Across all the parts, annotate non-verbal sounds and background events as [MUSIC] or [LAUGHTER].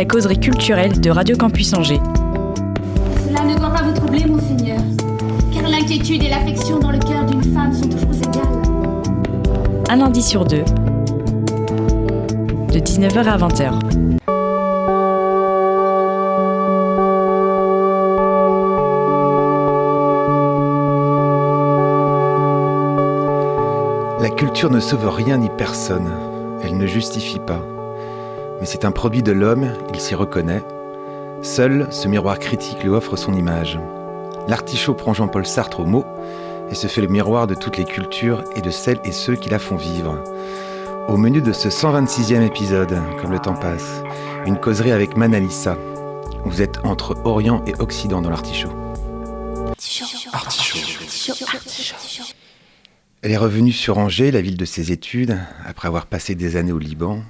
La causerie culturelle de Radio Campus Angers. Cela ne doit pas vous troubler, monseigneur, car l'inquiétude et l'affection dans le cœur d'une femme sont toujours égales. Un lundi sur deux. De 19h à 20h. La culture ne sauve rien ni personne, elle ne justifie pas. Mais c'est un produit de l'homme, il s'y reconnaît. Seul, ce miroir critique lui offre son image. L'artichaut prend Jean-Paul Sartre au mot et se fait le miroir de toutes les cultures et de celles et ceux qui la font vivre. Au menu de ce 126e épisode, comme le temps passe, une causerie avec Manalissa. Vous êtes entre Orient et Occident dans l'artichaut. Elle est revenue sur Angers, la ville de ses études, après avoir passé des années au Liban.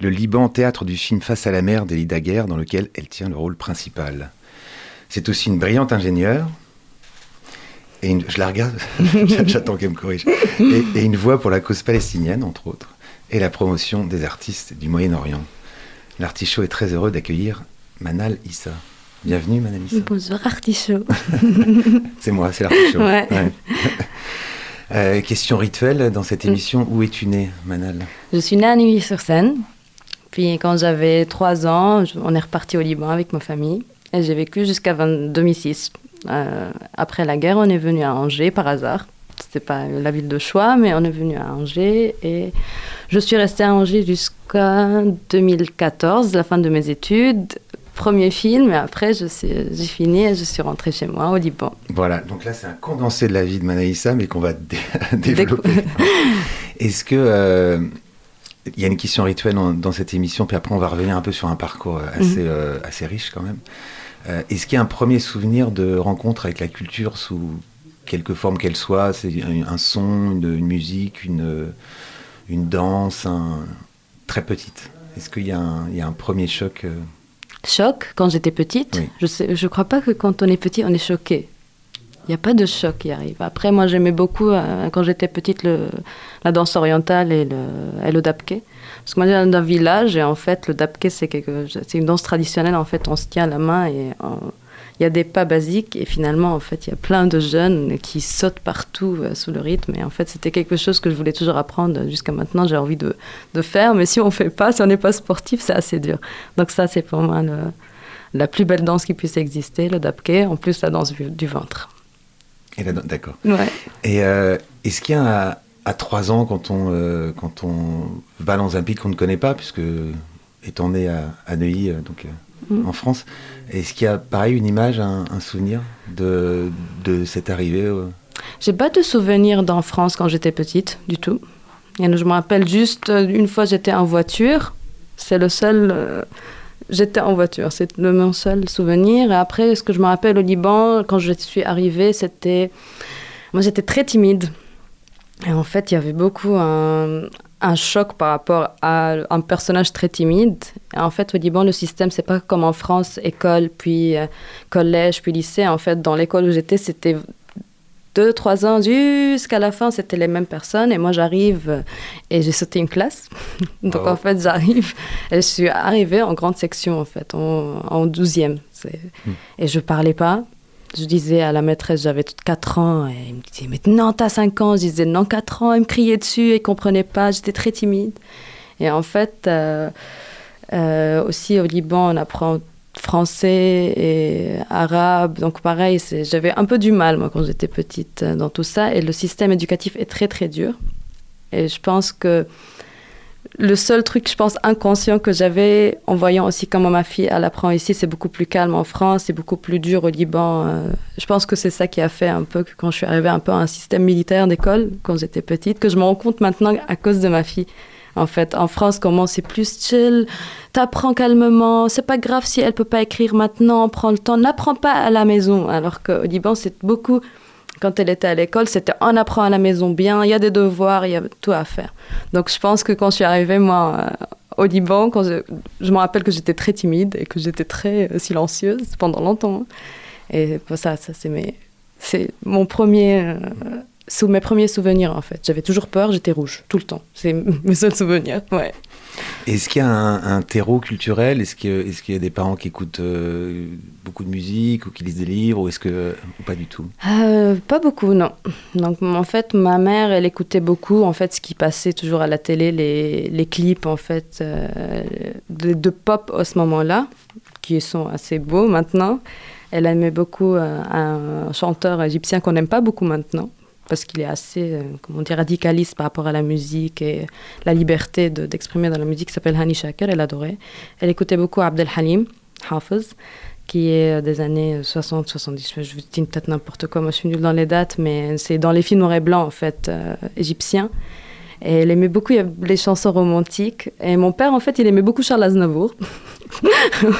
Le Liban, théâtre du film Face à la mer d'Elie Daguerre, dans lequel elle tient le rôle principal. C'est aussi une brillante ingénieure. Et une- je la regarde, [LAUGHS] j'attends qu'elle me corrige. Et, et une voix pour la cause palestinienne, entre autres, et la promotion des artistes du Moyen-Orient. L'artichaut est très heureux d'accueillir Manal Issa. Bienvenue, Manal Issa. Bonjour Artichaut. [LAUGHS] C'est moi, c'est l'artichaut. Ouais. Euh, question rituelle dans cette émission. Où es-tu né, Manal? Je suis née à Neuilly-sur-Seine. Puis quand j'avais 3 ans, on est reparti au Liban avec ma famille. Et j'ai vécu jusqu'à 20 2006. Euh, après la guerre, on est venu à Angers par hasard. C'était pas la ville de choix, mais on est venu à Angers. Et je suis restée à Angers jusqu'à 2014, la fin de mes études. Premier film, et après j'ai fini et je suis rentrée chez moi au Liban. Voilà, donc là c'est un condensé de la vie de Manaïssa, mais qu'on va dé- [LAUGHS] développer. Est-ce que euh, il y a une question rituelle dans, dans cette émission, puis après on va revenir un peu sur un parcours euh, assez, euh, assez riche quand même. Euh, Est-ce qu'il y a un premier souvenir de rencontre avec la culture sous quelque forme qu'elle soit? C'est un, son, une, une musique, une, une danse, un... très petite. Est-ce qu'il y, a un- il y a un premier choc Choc, quand j'étais petite? Oui. Je je crois pas que quand on est petit, on est choqué. Il n'y a pas de choc qui arrive. Après, moi, j'aimais beaucoup, euh, quand j'étais petite, la danse orientale et le, et dabke. Parce que moi, viens d'un village et en fait, le dabke, c'est une danse traditionnelle. En fait, on se tient la main et il y a des pas basiques et finalement, en fait, il y a plein de jeunes qui sautent partout euh, sous le rythme. Et en fait, c'était quelque chose que je voulais toujours apprendre. Jusqu'à maintenant, j'ai envie de, faire. Mais si on fait pas, si on n'est pas sportif, c'est assez dur. Donc ça, c'est pour moi la plus belle danse qui puisse exister, le dabke. En plus, la danse du ventre. D'accord. Ouais. Et euh, est-ce qu'il y a à, à 3 ans, quand on, euh, quand on va dans un pays qu'on ne connaît pas, puisque étant né à, à Neuilly, euh, donc Mm. en France, est-ce qu'il y a pareil une image, un, un souvenir de, de cette arrivée J'ai pas de souvenir d'en France quand j'étais petite, du tout. Et je me rappelle juste, une fois j'étais en voiture. C'est le seul. euh, j'étais en voiture, c'est mon seul souvenir. Et après, ce que je me rappelle au Liban, quand je suis arrivée, c'était. Moi, j'étais très timide. Et en fait, il y avait beaucoup un, choc par rapport à un personnage très timide. En fait, au Liban, le système, c'est pas comme en France, école, puis euh, collège, puis lycée. En fait, dans l'école où j'étais, c'était deux, trois ans jusqu'à la fin, c'était les mêmes personnes. Et moi, j'arrive et j'ai sauté une classe. [LAUGHS] Donc, Oh. en fait, j'arrive et je suis arrivée en grande section, en fait, en, en 12e. C'est- Hmm. Et je parlais pas. Je disais à la maîtresse, j'avais 4 ans. Et il me disait, mais non, t'as 5 ans. Je disais, non, 4 ans. Il me criait dessus il comprenait pas. J'étais très timide. Et en fait, euh, euh, aussi au Liban, on apprend français et arabe. Donc pareil, j'avais un peu du mal, moi, quand j'étais petite, euh, dans tout ça. Et le système éducatif est très, très dur. Et je pense que le seul truc, je pense, inconscient que j'avais, en voyant aussi comment ma fille, elle apprend ici, c'est beaucoup plus calme en France, c'est beaucoup plus dur au Liban. euh, je pense que c'est ça qui a fait un peu que quand je suis arrivée un peu à un système militaire d'école, quand j'étais petite, que je me rends compte maintenant à cause de ma fille. En fait, en France, comment c'est plus chill, t'apprends calmement, c'est pas grave si elle peut pas écrire maintenant, prends le temps, n'apprends pas à la maison. Alors qu'au Liban, c'est beaucoup, quand elle était à l'école, c'était on apprend à la maison bien, il y a des devoirs, il y a tout à faire. Donc je pense que quand je suis arrivée, moi, euh, au Liban, quand je, me rappelle que j'étais très timide et que j'étais très euh, silencieuse pendant longtemps. Et pour ça, ça c'est c'est mon premier, euh, sous mes premiers souvenirs en fait. J'avais toujours peur, j'étais rouge tout le temps. C'est [LAUGHS] mes seuls souvenirs. Ouais. Est-ce qu'il y a un, un terreau culturel? Est-ce qu'il y, a- y des parents qui écoutent euh, beaucoup de musique ou qui lisent des livres ou est-ce que ou pas du tout? Euh, pas beaucoup, non. Donc en fait, ma mère, elle écoutait beaucoup en fait ce qui passait toujours à la télé, les, les clips en fait euh, de, de pop à ce moment-là, qui sont assez beaux maintenant. Elle aimait beaucoup un chanteur égyptien qu'on n'aime pas beaucoup maintenant parce qu'il est assez, euh, comment dire, radicaliste par rapport à la musique et la liberté de- d'exprimer dans la musique, s'appelle Hani Shaker, elle adorait. Elle écoutait beaucoup Abdel Halim, Hafez, qui est euh, des années 60-70. Je vous dis peut-être n'importe quoi, moi je suis nulle dans les dates, mais c'est dans les films noir et blanc, en fait, euh, égyptiens. Et elle aimait beaucoup les chansons romantiques. Et mon père, en fait, il aimait beaucoup Charles Aznavour.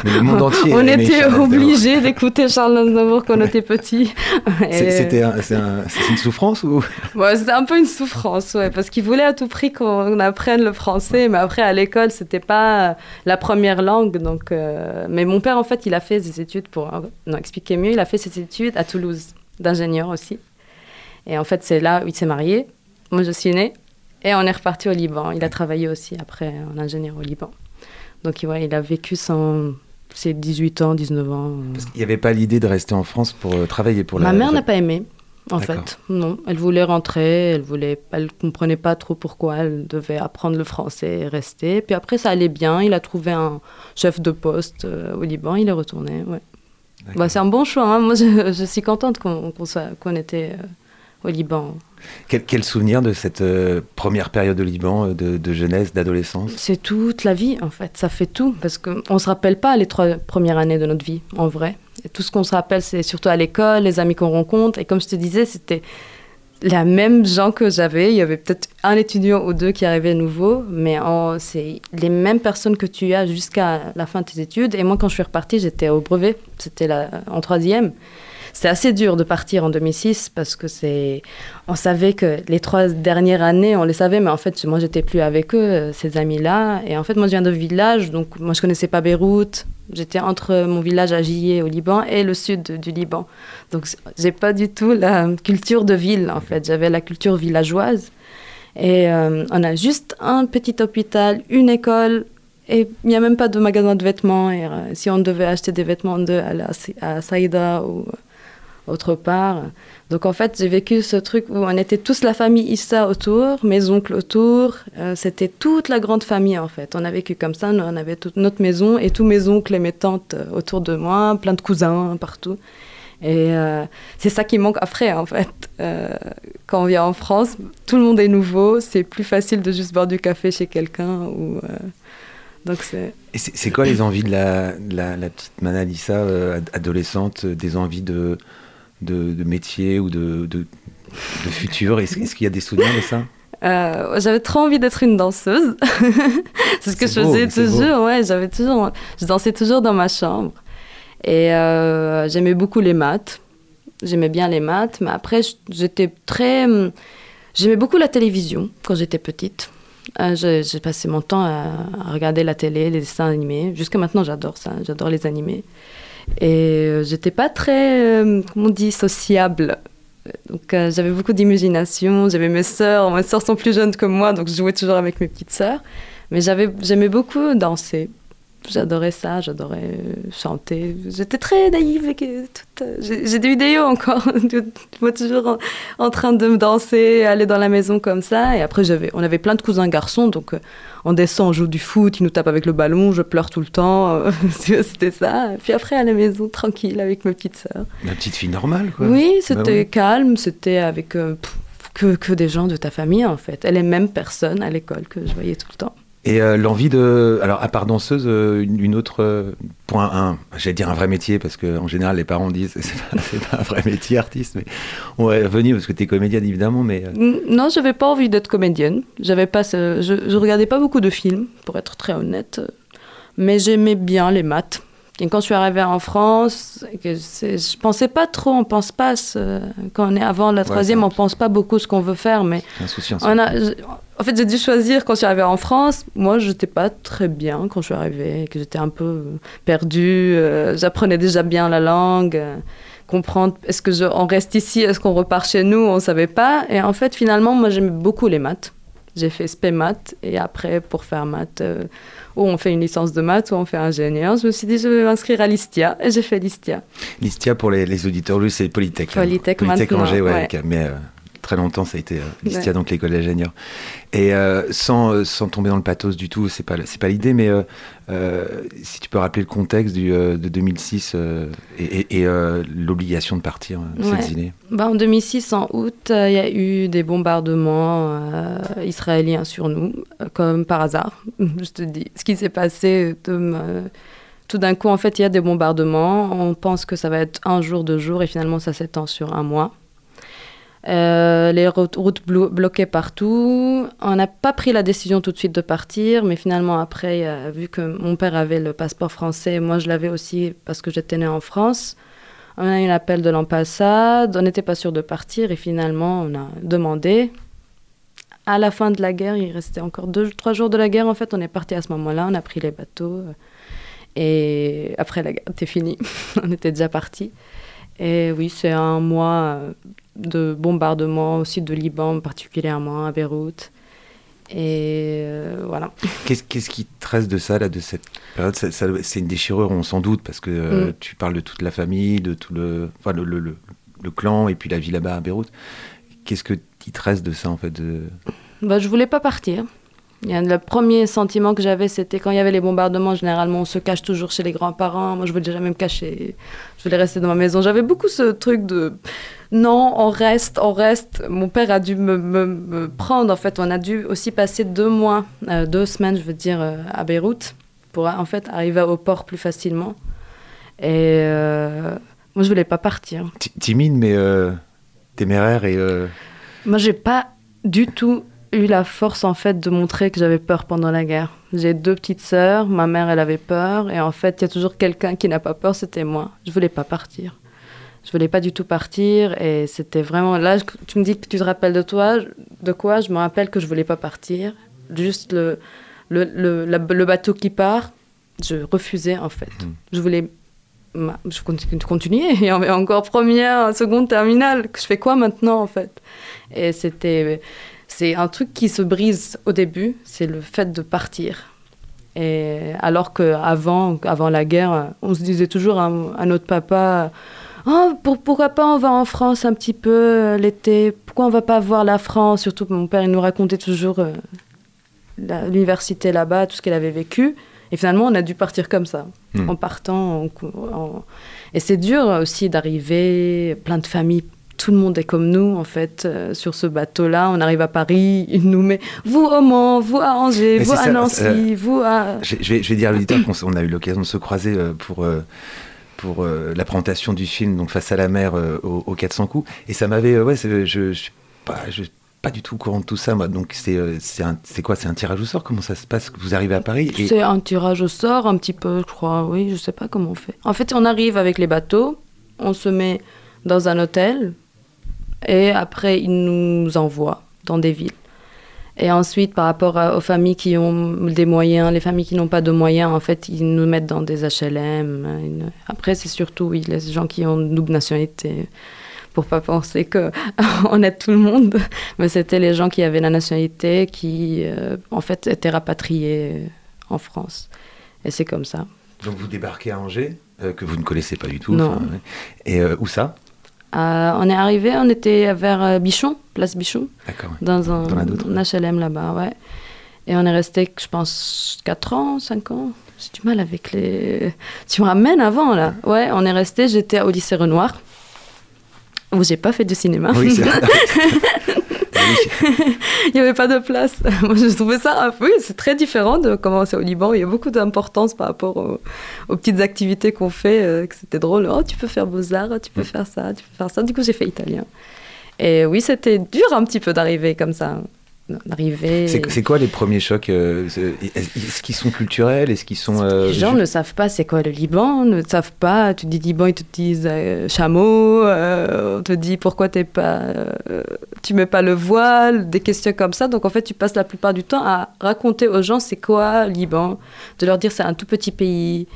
Le monde entier On était obligés d'écouter Charles Aznavour quand on était petit. C'était un- un- une souffrance ou? C'était un peu une souffrance, ouais, parce qu'il voulait à tout prix qu'on apprenne le français, mais après à l'école c'était pas la première langue, donc. euh, Mais mon père en fait, il a fait ses études pour non expliquer mieux, il a fait ses études à Toulouse d'ingénieur aussi, et en fait c'est là où il s'est marié. Moi je suis née et on est reparti au Liban. Il a travaillé aussi après en ingénieur au Liban, donc ouais, il a vécu son ses 18 ans, 19 ans. euh. Parce qu'il n'y avait pas l'idée de rester en France pour euh, travailler pour la. Ma mère n'a pas aimé, en fait. Non, elle voulait rentrer, elle voulait, elle comprenait pas trop pourquoi elle devait apprendre le français et rester. Puis après, ça allait bien. Il a trouvé un chef de poste euh, au Liban, il est retourné. Ouais. Bah, c'est un bon choix. hein. Moi, je, je suis contente qu'on était euh, au Liban. Quel, souvenir de cette euh, première période au Liban, euh, de, jeunesse, d'adolescence? C'est toute la vie, en fait. Ça fait tout. Parce qu'on ne se rappelle pas les trois premières années de notre vie, en vrai. Et tout ce qu'on se rappelle, c'est surtout à l'école, les amis qu'on rencontre. Et comme je te disais, c'était la même gens que j'avais. Il y avait peut-être un étudiant ou deux qui arrivaient nouveau, mais c'est les mêmes personnes que tu as jusqu'à la fin de tes études. Et moi, quand je suis repartie, j'étais au brevet. C'était en troisième. C'était assez dur de partir en 2006 parce que c'est, on savait que les trois dernières années, on les savait, mais en fait, moi, j'étais plus avec eux, euh, ces amis-là. Et en fait, moi, je viens de village, donc moi, je connaissais pas Beyrouth. J'étais entre mon village à Jillet au Liban et le sud du Liban. Donc, j'ai pas du tout la culture de ville, en fait. J'avais la culture villageoise. Et euh, on a juste un petit hôpital, une école, et il n'y a même pas de magasin de vêtements. Et, euh, si on devait acheter des vêtements, aller à, à Saïda ou autre part. Donc en fait, j'ai vécu ce truc où on était tous la famille Issa autour, mes oncles autour. Euh, C'était toute la grande famille en fait. On a vécu comme ça, on avait toute notre maison et tous mes oncles et mes tantes euh, autour de moi, plein de cousins partout. Et euh, c'est ça qui manque après, en fait. Quand on vient en France, tout le monde est nouveau, c'est plus facile de juste boire du café chez quelqu'un. Ou, donc c'est... C'est quoi les envies de la, de la, la petite Manalissa ad- adolescente, des envies de, de, de métier ou de, de, de futur Est-ce qu'il y a des souvenirs de ça? Euh, j'avais trop envie d'être une danseuse. [LAUGHS] c'est ce que je faisais beau. toujours. Ouais, j'avais toujours, je dansais toujours dans ma chambre. Et euh, j'aimais beaucoup les maths. J'aimais bien les maths, mais après j'étais très, hum, j'aimais beaucoup la télévision quand j'étais petite. Euh, j'ai j'ai passé mon temps à, à regarder la télé, les dessins animés. Jusqu'à maintenant, j'adore ça. J'adore les animés. Et euh, j'étais pas très, euh, comment on dit, sociable. Donc euh, j'avais beaucoup d'imagination, j'avais mes sœurs, mes sœurs sont plus jeunes que moi, donc je jouais toujours avec mes petites sœurs. Mais j'aimais beaucoup danser. J'adorais ça, j'adorais euh, chanter. J'étais très naïve. et que toute, euh, J'ai des vidéos encore, [LAUGHS] de moi toujours en, en train de me danser, aller dans la maison comme ça. Et après, j'avais, on avait plein de cousins garçons, donc euh, on descend, on joue du foot, ils nous tapent avec le ballon, je pleure tout le temps. [LAUGHS] euh, C'était ça. Et puis après, à la maison, tranquille, avec mes petites sœurs. La petite fille normale, quoi. Oui, c'était Bah oui. calme, c'était avec euh, pff, que, que des gens de ta famille en fait. Et les mêmes personnes à l'école que je voyais tout le temps. Et euh, l'envie de. Alors, à part danseuse, euh, une, autre. euh, point 1, j'allais dire un vrai métier, parce qu'en général, les parents disent [LAUGHS] c'est pas, pas un vrai métier, artiste, mais on va revenir, parce que tu es comédienne, évidemment, mais. Non, j'avais pas envie d'être comédienne. J'avais pas, je, je regardais pas beaucoup de films, pour être très honnête. Mais j'aimais bien les maths. Et quand je suis arrivée en France, que je pensais pas trop. On pense pas ce- quand on est avant la troisième, ça- on pense pas beaucoup ce qu'on veut faire. Mais on a, en fait, j'ai dû choisir quand je suis arrivée en France. Moi, je n'étais pas très bien quand je suis arrivée, que j'étais un peu perdue. euh, J'apprenais déjà bien la langue. euh, comprendre, est-ce que je- on reste ici, est-ce qu'on repart chez nous, on ne savait pas. Et en fait, finalement, moi, j'aimais beaucoup les maths. J'ai fait spé maths et après, pour faire maths, euh, ou on fait une licence de maths ou on fait ingénieur, je me suis dit, je vais m'inscrire à l'ISTIA et j'ai fait l'ISTIA. L'ISTIA, pour les, les auditeurs, lui, c'est Polytech. hein. Polytech Polytech maintenant, Angers, ouais, mais euh, très longtemps, ça a été euh, l'ISTIA, Ouais. donc l'école d'ingénieurs. Et euh, sans, sans tomber dans le pathos du tout, c'est pas, pas l'idée, mais si tu peux rappeler le contexte du, euh, de 2006 euh, et, euh, l'obligation de partir, euh, de Ouais. s'exiler. Bah, en 2006, en août, euh, il y a eu des bombardements euh, israéliens sur nous, euh, comme par hasard. [LAUGHS] Je te dis, ce qui s'est passé, de tout d'un coup, en fait, il y a des bombardements. On pense que ça va être un jour, deux jours, et finalement, ça s'étend sur un mois. Euh, les routes, routes blo- bloquées partout. On n'a pas pris la décision tout de suite de partir, mais finalement, après, euh, vu que mon père avait le passeport français, moi je l'avais aussi parce que j'étais née en France. On a eu l'appel de l'ambassade, on n'était pas sûr de partir et finalement on a demandé. À la fin de la guerre, il restait encore deux, trois jours de la guerre. En fait, on est parti à ce moment-là, on a pris les bateaux euh, et après la guerre, c'était fini. [LAUGHS] on était déjà parti. Et oui, c'est un mois euh, de bombardement aussi de Liban, particulièrement à Beyrouth. Et euh, voilà. [LAUGHS] Qu'est-ce, qu'est-ce qui te reste de ça, là, de cette période? C'est une déchirure, on s'en doute, parce que euh, Mm. tu parles de toute la famille, de tout le, enfin, le, le- le- le clan et puis la vie là-bas à Beyrouth. Qu'est-ce que il te reste de ça, en fait de... Bah, je voulais pas partir. Le premier sentiment que j'avais, c'était quand il y avait les bombardements, généralement on se cache toujours chez les grands-parents. Moi, je voulais jamais me cacher. Je voulais rester dans ma maison. J'avais beaucoup ce truc de non, on reste, on reste. Mon père a dû me, me- me prendre. En fait, on a dû aussi passer deux mois, euh, deux semaines, je veux dire, euh, à Beyrouth pour en fait arriver au port plus facilement. Et euh, moi, je voulais pas partir. Ti- Timide, mais téméraire et... Moi, j'ai pas du tout eu la force en fait de montrer que j'avais peur pendant la guerre. J'ai deux petites sœurs, ma mère elle avait peur et en fait il y a toujours quelqu'un qui n'a pas peur, c'était moi. Je voulais pas partir. Je voulais pas du tout partir et c'était vraiment là. Tu me dis que tu te rappelles de toi, de quoi? Je me rappelle que je voulais pas partir. Juste le le, le, la- le bateau qui part, je refusais en fait. Mm. Je voulais je continue continuer [LAUGHS] et encore première, seconde, terminale. Je fais quoi maintenant en fait? Et c'était c'est un truc qui se brise au début, c'est le fait de partir. Et alors qu'avant avant la guerre, on se disait toujours à, à notre papa Oh, pour, pourquoi pas on va en France un petit peu euh, l'été Pourquoi on va pas voir la France? Surtout que mon père, il nous racontait toujours euh, l'université là-bas, tout ce qu'elle avait vécu. Et finalement, on a dû partir comme ça, Hmm. en partant. en cou- en- Et c'est dur aussi d'arriver, plein de familles, tout le monde est comme nous, en fait, euh, sur ce bateau-là. On arrive à Paris, il nous met vous au Mans, vous à Angers, Mais vous à ça, Nancy, euh, vous à. Je, je vais, je vais dire à l'auditeur qu'on a eu l'occasion de se croiser euh, pour, euh, pour la présentation du film donc Face à la mer euh, au, au 400 coups. Et ça m'avait. ouais, je ne suis pas, je suis pas du tout au courant de tout ça. Moi. Donc c'est quoi? C'est un tirage au sort? Comment ça se passe? Vous arrivez à Paris et... C'est un tirage au sort, un petit peu, je crois. Oui, je sais pas comment on fait. En fait, on arrive avec les bateaux, on se met dans un hôtel, et après, ils nous envoient dans des villes. Et ensuite, par rapport aux familles qui ont des moyens, les familles qui n'ont pas de moyens, en fait, ils nous mettent dans des HLM. Après, c'est surtout oui, les gens qui ont double nationalité, pour pas penser que [LAUGHS] on aide tout le monde. Mais c'était les gens qui avaient la nationalité, qui, euh, en fait, étaient rapatriés en France. Et c'est comme ça. Donc vous débarquez à Angers, euh, que vous ne connaissez pas du tout. Non. enfin. Et euh, où ça? Euh, on est arrivé, on était vers euh, Bichon, place Bichon, dans un HLM là-bas, ouais. Et on est resté, je pense, 4 ans, 5 ans. J'ai du mal avec les. Tu me ramènes avant, là. Ouais, on est resté, j'étais au lycée Renoir, où j'ai pas fait de cinéma. Oui, c'est [LAUGHS] il n'y avait pas de place. [LAUGHS] Moi, je trouvais ça, oui, c'est très différent de comment c'est au Liban. Il y a beaucoup d'importance par rapport aux, aux petites activités qu'on fait, euh, que c'était drôle. Oh, tu peux faire beaux-arts, tu peux Mm. faire ça, tu peux faire ça. Du coup, j'ai fait italien. Et oui, c'était dur un petit peu d'arriver comme ça. D'arriver. C'est quoi les premiers chocs euh, Est-ce qu'ils sont culturels Est-ce qu'ils sont. euh, Les gens ne savent pas c'est quoi le Liban, ne savent pas. Tu dis Liban, ils te disent euh, chameau. euh, on te dit pourquoi t'es pas, tu mets pas le voile, des questions comme ça. Donc en fait, tu passes la plupart du temps à raconter aux gens c'est quoi Liban, de leur dire c'est un tout petit pays.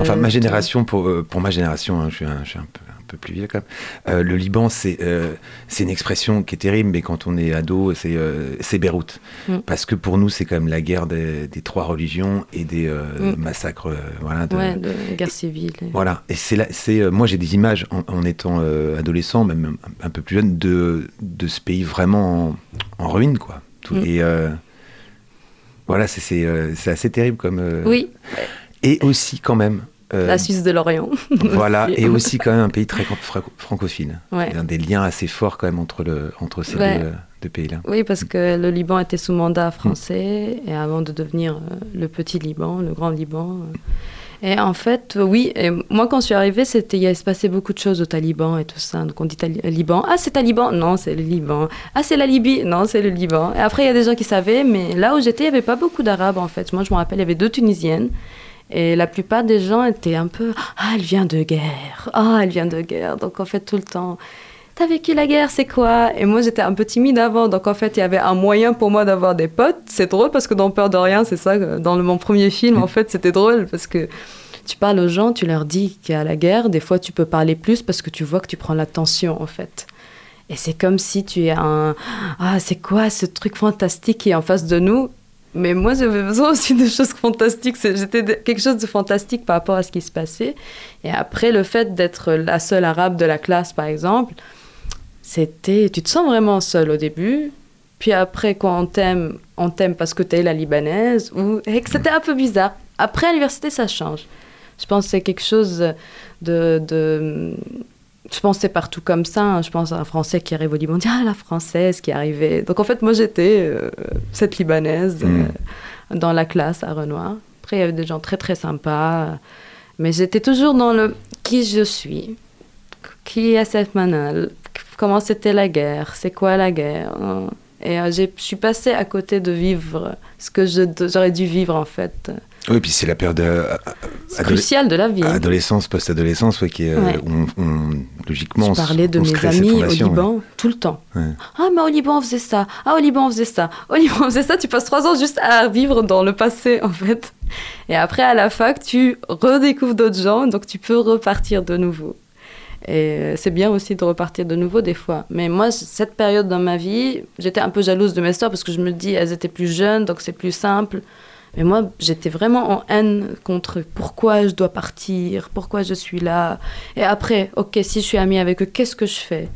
Enfin, ma génération, pour, pour ma génération, hein, je suis, un, je suis un, peu, peu plus vieux quand même, euh, le Liban, c'est euh, c'est une expression qui est terrible, mais quand on est ado, c'est euh, c'est Beyrouth. Mm. Parce que pour nous, c'est quand même la guerre des, des trois religions et des Mm. massacres. voilà, de- Ouais, de guerre civile. Voilà, et c'est moi j'ai des images en, en étant adolescent, même un, un peu plus jeune, de, de ce pays vraiment en, en ruine, quoi. Tout- Mm. Et voilà, c'est assez terrible comme. Oui, Et aussi quand même. Euh, la Suisse de l'Orient. [LAUGHS] voilà, Aussi. et aussi quand même un pays très fra- francophile. Ouais. Il y a des liens assez forts quand même entre, le, entre ces Ouais. deux, deux pays-là. Oui, parce que le Liban était sous mandat français, et avant de devenir euh, le petit Liban, le grand Liban. euh. Et en fait, euh, oui, et moi quand je suis arrivée, c'était, il se passait beaucoup de choses au Taliban et tout ça. Donc on dit Tali- Liban, ah c'est Taliban, non c'est le Liban. Ah c'est la Libye, non c'est le Liban. Et après il y a des gens qui savaient, mais là où j'étais, il n'y avait pas beaucoup d'Arabes en fait. Moi je me rappelle, il y avait deux Tunisiennes. Et la plupart des gens étaient un peu Ah, elle vient de guerre. Ah, elle vient de guerre. Donc en fait, tout le temps, T'as vécu la guerre, c'est quoi? Et moi, j'étais un peu timide avant. Donc en fait, il y avait un moyen pour moi d'avoir des potes. C'est drôle parce que dans Peur de rien, c'est ça. Dans mon premier film, en fait, c'était drôle parce que tu parles aux gens, tu leur dis qu'il y a la guerre. Des fois, tu peux parler plus parce que tu vois que tu prends l'attention, en fait. Et c'est comme si tu es un. Ah, c'est quoi ce truc fantastique qui est en face de nous? Mais moi, j'avais besoin aussi de choses fantastiques. J'étais quelque chose de fantastique par rapport à ce qui se passait. Et après, le fait d'être la seule arabe de la classe, par exemple, c'était. Tu te sens vraiment seule au début. Puis après, quand on t'aime, on t'aime parce que tu es la libanaise. Ou... C'était un peu bizarre. Après, à l'université, ça change. Je pense que c'est quelque chose de... Je c'est partout comme ça. hein. Je pense à un Français qui arrive au Liban, dit Ah, la Française qui est arrivée. Donc en fait, moi, j'étais euh, cette Libanaise Mm. euh, dans la classe à Renoir. Après, il y avait des gens très, très sympas. Mais j'étais toujours dans le qui je suis, qui est cette manal, comment c'était la guerre, c'est quoi la guerre? Et euh, je suis passée à côté de vivre ce que j'aurais dû vivre en fait. Oui, puis c'est la période euh, C'est adole- crucial de la vie. adolescence, post-adolescence, ouais, qui est, euh, Ouais. où on, on- logiquement, Je parlais de on mes amis au ouais. Liban tout le temps. Ah, mais au Liban, on faisait ça. Ah, au Liban, on faisait ça. Au Liban, on faisait ça. Tu passes trois ans juste à vivre dans le passé, en fait. Et après, à la fac, tu redécouvres d'autres gens, donc tu peux repartir de nouveau. Et euh, c'est bien aussi de repartir de nouveau des fois. Mais moi, cette période dans ma vie, j'étais un peu jalouse de mes sœurs parce que je me dis, elles étaient plus jeunes, donc c'est plus simple. Mais moi, j'étais vraiment en haine contre pourquoi je dois partir, pourquoi je suis là. Et après, ok, si je suis amie avec eux, qu'est-ce que je fais?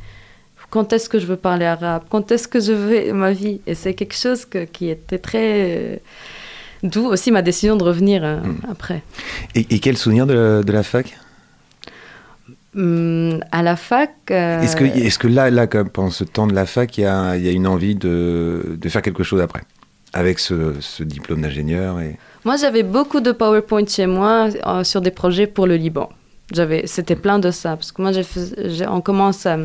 Quand est-ce que je veux parler arabe? Quand est-ce que je veux ma vie? Et c'est quelque chose que- qui était très... euh, D'où aussi ma décision de revenir euh, Mm. après. Et, et quel souvenir de, de la fac? Hum, à la fac... euh, Est-ce que, est que là, pendant ce temps de la fac, il y a, il y a une envie de, de faire quelque chose après? Avec ce, ce diplôme d'ingénieur et... Moi, j'avais beaucoup de PowerPoint chez moi euh, sur des projets pour le Liban. J'avais, c'était plein de ça. Parce que moi, j'ai on commence à,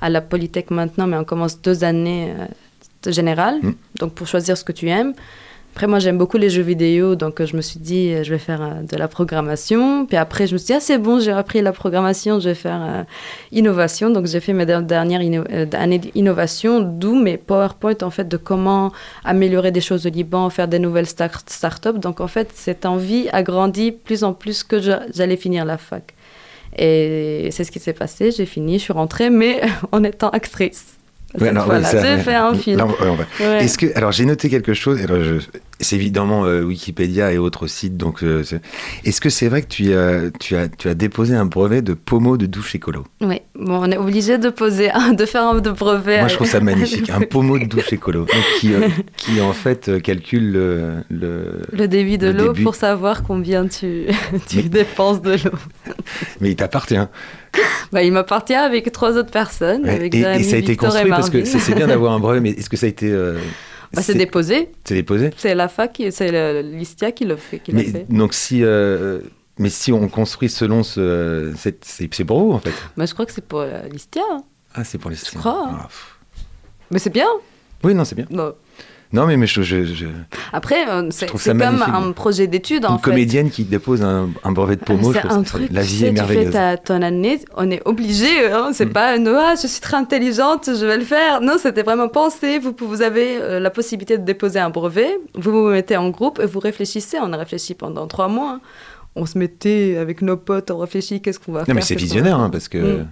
à la Polytech maintenant, mais on commence deux années euh, de général. Mm. Donc, pour choisir ce que tu aimes. Après, moi, j'aime beaucoup les jeux vidéo. Donc, euh, je me suis dit, euh, je vais faire euh, de la programmation. Puis après, je me suis dit, ah, c'est bon, j'ai appris la programmation, je vais faire innovation. Donc, j'ai fait mes der- dernières années d'innovation, d'où mes PowerPoint, en fait, de comment améliorer des choses au Liban, faire des nouvelles star- startups. Donc en fait, cette envie a grandi plus en plus que j'allais finir la fac. Et c'est ce qui s'est passé. J'ai fini, je suis rentrée, mais [LAUGHS] en étant actrice. Ouais, non, ouais, ça, fait un film. Ouais. Est-ce que alors j'ai noté quelque chose. C'est évidemment euh, Wikipédia et autres sites. Donc euh, est-ce que c'est vrai que tu as tu as tu as déposé un brevet de pommeau de douche écolo? Oui, bon, on est obligé de poser, de faire un de brevet. Moi je trouve ça magnifique. [LAUGHS] Un pommeau de douche écolo donc, qui euh, qui en fait calcule le, le- Le débit de Le l'eau pour savoir combien tu, [LAUGHS] tu Mais- dépenses de l'eau. Mais il t'appartient. [LAUGHS] Bah, il m'appartient avec trois autres personnes. Ouais. avec Et, ça a été Victor construit parce que c'est bien [LAUGHS] d'avoir un brevet, mais est-ce que ça a été. euh, Bah, c'est déposé. c'est déposé C'est la fac, qui- c'est l'ISTIA qui le fait. Qui Mais fait. donc si. euh, mais si on construit selon ce. C'est pour vous en fait. Bah, je crois que c'est pour euh, l'ISTIA. hein. Ah, c'est pour les. Je crois. Ah. Mais c'est bien. oui, non, c'est bien. Non. Non, mais, mais je, je- je- Après, euh, c'est comme un projet d'études en une fait. comédienne qui dépose un, un brevet de pommeau, je C'est un truc, la tu vie sais, est tu fais merveilleuse. ta, ton année, on est obligé, hein, c'est Mm. pas un ah, je suis très intelligente, je vais le faire. Non, c'était vraiment pensé. Vous, vous avez euh, la possibilité de déposer un brevet, vous vous mettez en groupe et vous réfléchissez. On a réfléchi pendant trois mois. On se mettait avec nos potes, on réfléchit qu'est-ce qu'on va faire. Non, mais c'est visionnaire, hein, parce que Mm.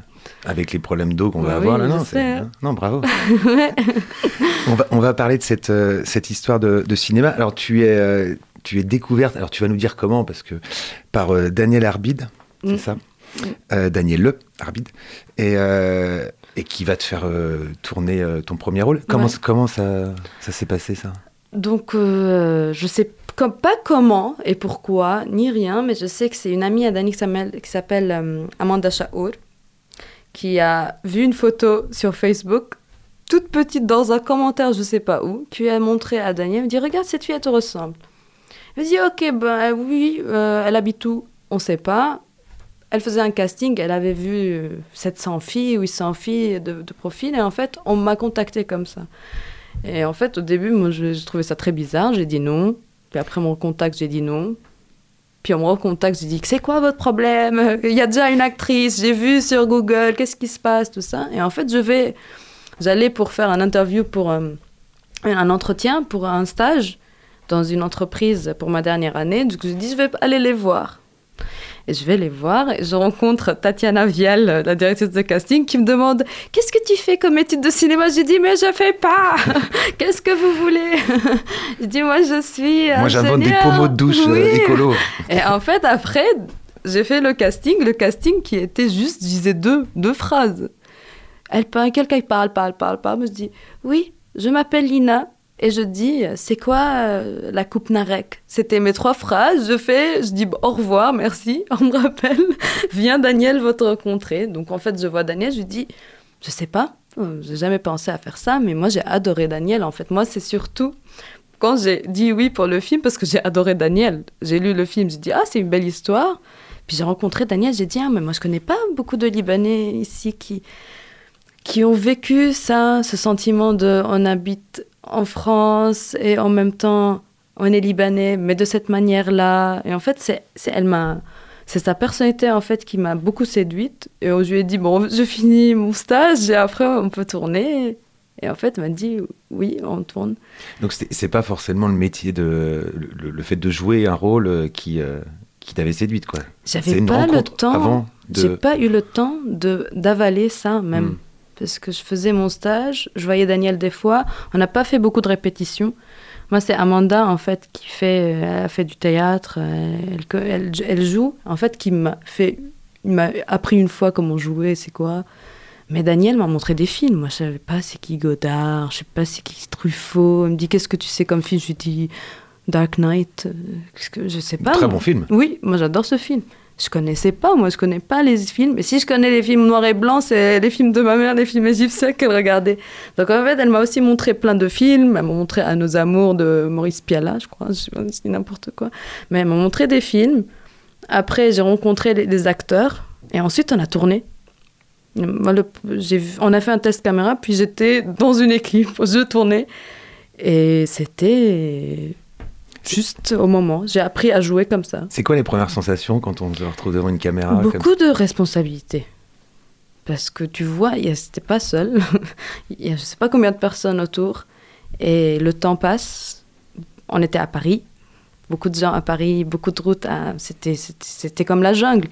Avec les problèmes d'eau qu'on va avoir là, non, hein. non, bravo. [LAUGHS] Ouais. on, va, on va parler de cette, euh, cette histoire de, de cinéma. Alors, tu es, euh, tu es découverte, alors tu vas nous dire comment, parce que par euh, Daniel Arbide, c'est Mm. ça Euh, Daniel Le Arbide, et, et qui va te faire euh, tourner euh, ton premier rôle. Comment, Ouais. comment ça, ça s'est passé, ça? Donc, euh, je sais pas comment et pourquoi, ni rien, mais je sais que c'est une amie à Dani qui s'appelle- qui s'appelle Amanda Shaour, qui a vu une photo sur Facebook, toute petite dans un commentaire, je sais pas où, qui a montré à Daniel, me dit Regarde, cette fille, elle te ressemble. Elle me dit Ok, ben oui, euh, elle habite où? On sait pas. Elle faisait un casting, elle avait vu euh, 700 filles, 800 filles de, profil, et en fait, on m'a contacté comme ça. Et en fait, au début, moi, je trouvais ça très bizarre. J'ai dit non. Puis après mon contact, j'ai dit non. Puis on me recontacte, j'ai dit c'est quoi votre problème? Il y a déjà une actrice, j'ai vu sur Google, qu'est-ce qui se passe, tout ça. Et en fait, je vais, j'allais pour faire un interview pour euh, un entretien pour un stage dans une entreprise pour ma dernière année. Donc j'ai dit je vais aller les voir. Et je vais les voir et je rencontre Tatiana Vial, la directrice de casting, qui me demande Qu'est-ce que tu fais comme étude de cinéma? J'ai dit Mais je fais pas [LAUGHS] Qu'est-ce que vous voulez? [LAUGHS] Je dis Moi je suis. Moi, j'invente des pommeaux de douche euh, écolo. [LAUGHS] Et en fait, après, j'ai fait le casting. Le casting qui était juste, je disais deux, deux phrases. Elle parle, quelqu'un parle, parle, parle, parle. Je dis Oui, je m'appelle Lina. Et je dis, c'est quoi euh, la coupe Narek? C'était mes trois phrases. Je fais, je dis au revoir, merci. [LAUGHS] On me rappelle, viens Daniel va te rencontrer. Donc en fait, je vois Daniel, je lui dis, je sais pas, euh, j'ai jamais pensé à faire ça, mais moi j'ai adoré Daniel. En fait, moi c'est surtout quand j'ai dit oui pour le film parce que j'ai adoré Daniel. J'ai lu le film, j'ai dit ah c'est une belle histoire. Puis j'ai rencontré Daniel, j'ai dit ah mais moi je connais pas beaucoup de Libanais ici qui qui ont vécu ça, ce sentiment de on habite en France et en même temps on est libanais, mais de cette manière-là. Et en fait, c'est, elle m'a, c'est sa personnalité en fait qui m'a beaucoup séduite. Et je lui ai dit bon, je finis mon stage et après on peut tourner. Et en fait, elle m'a dit oui, on tourne. Donc, c'est pas forcément le métier de. Le, le fait de jouer un rôle euh, qui, euh, qui t'avait séduite, quoi. J'avais pas le temps. avant de- J'ai pas eu le temps de d'avaler ça même. Hmm. Parce que je faisais mon stage, je voyais Daniel des fois. On n'a pas fait beaucoup de répétitions. Moi, c'est Amanda, en fait, qui fait, elle a fait du théâtre, euh, elle, elle, elle joue, en fait, qui m'a fait, m'a appris une fois comment jouer, c'est quoi. Mais Daniel m'a montré des films. Moi, je savais pas c'est qui Godard, je sais pas c'est qui Truffaut. Il me dit qu'est-ce que tu sais comme film? Je lui dis Dark Knight. euh, Qu'est-ce que je sais pas. Très moi. bon film. Oui, moi j'adore ce film. Je connaissais pas, moi je connais pas les films. Et si je connais les films noirs et blancs, c'est les films de ma mère, les films égyptiens qu'elle regardait. Donc en fait, elle m'a aussi montré plein de films. Elle m'a montré À nos amours de Maurice Pialat, je crois. Je c'est n'importe quoi. Mais elle m'a montré des films. Après, j'ai rencontré les, acteurs. Et ensuite, on a tourné. On a fait un test caméra, puis j'étais dans une équipe, [LAUGHS] je tournais. Et c'était juste au moment. J'ai appris à jouer comme ça. C'est quoi les premières sensations quand on se retrouve devant une caméra comme- Beaucoup de responsabilités. Parce que tu vois, c'était pas seul. [LAUGHS] Il y a je sais pas combien de personnes autour. Et le temps passe. On était à Paris. Beaucoup de gens à Paris, beaucoup de routes. à- C'était, c'était, comme la jungle.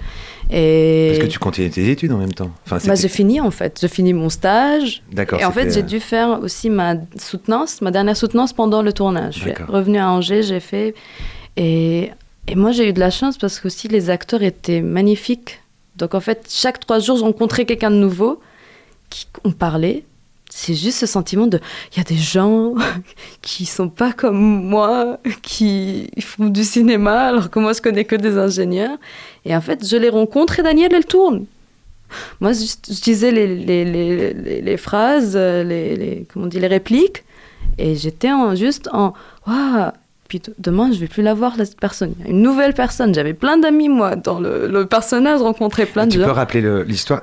Et Parce que tu continuais tes études en même temps. Enfin, bah, j'ai fini en fait. J'ai fini mon stage. D'accord. Et en fait, j'ai dû faire aussi ma soutenance, ma dernière soutenance pendant le tournage. Je suis revenue à Angers, j'ai fait. Et, et moi, j'ai eu de la chance parce que aussi les acteurs étaient magnifiques. Donc en fait, chaque trois jours, je rencontrais quelqu'un de nouveau, qui, on parlait. C'est juste ce sentiment de il y a des gens [LAUGHS] qui sont pas comme moi qui font du cinéma alors que moi je connais que des ingénieurs. Et en fait je les rencontre et Daniel elle tourne. Moi je, je disais les, les, les, les, phrases les, les comment on dit les répliques. Et j'étais en, juste en waouh. Puis demain je vais plus la voir cette personne. Une nouvelle personne. J'avais plein d'amis moi dans le, le personnage rencontré plein Et de tu gens. peux rappeler le- l'histoire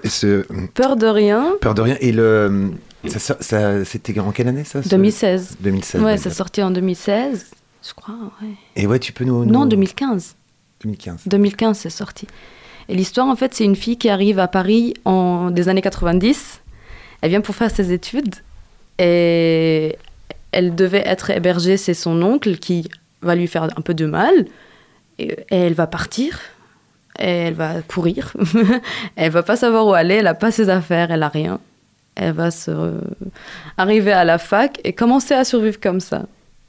peur de rien. Peur de rien et le ça, ça- ça- c'était en quelle année ça ce- 2016 2016. ouais c'est sorti en 2016 je crois ouais. Et ouais, tu peux nous. nous- non 2015 2015. 2015 c'est sorti. Et l'histoire en fait c'est une fille qui arrive à Paris en des années 90 elle vient pour faire ses études et elle devait être hébergée c'est son oncle qui va lui faire un peu de mal. Et, et elle va partir et elle va courir. [LAUGHS] Elle va pas savoir où aller elle a pas ses affaires elle a rien elle va se arriver à la fac et commencer à survivre comme ça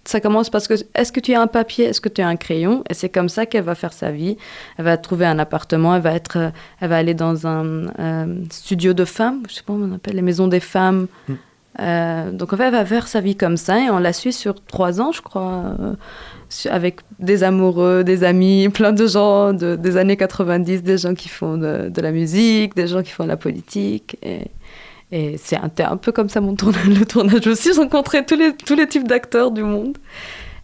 ça commence parce que est-ce que tu as un papier, est-ce que tu as un crayon? Et c'est comme ça qu'elle va faire sa vie. Elle va trouver un appartement, elle va être, euh, elle va aller dans un euh, studio de femmes, je sais pas comment on appelle les maisons des femmes. Euh, donc en fait, elle va faire sa vie comme ça et on la suit sur trois ans, je crois, euh, avec des amoureux, des amis, [LAUGHS] plein de gens de- des années 90, des gens qui font de, de la musique, des gens qui font de la politique. Et, et c'est un, un peu comme ça mon tournage, le tournage aussi. J'ai rencontré tous les, tous les types d'acteurs du monde.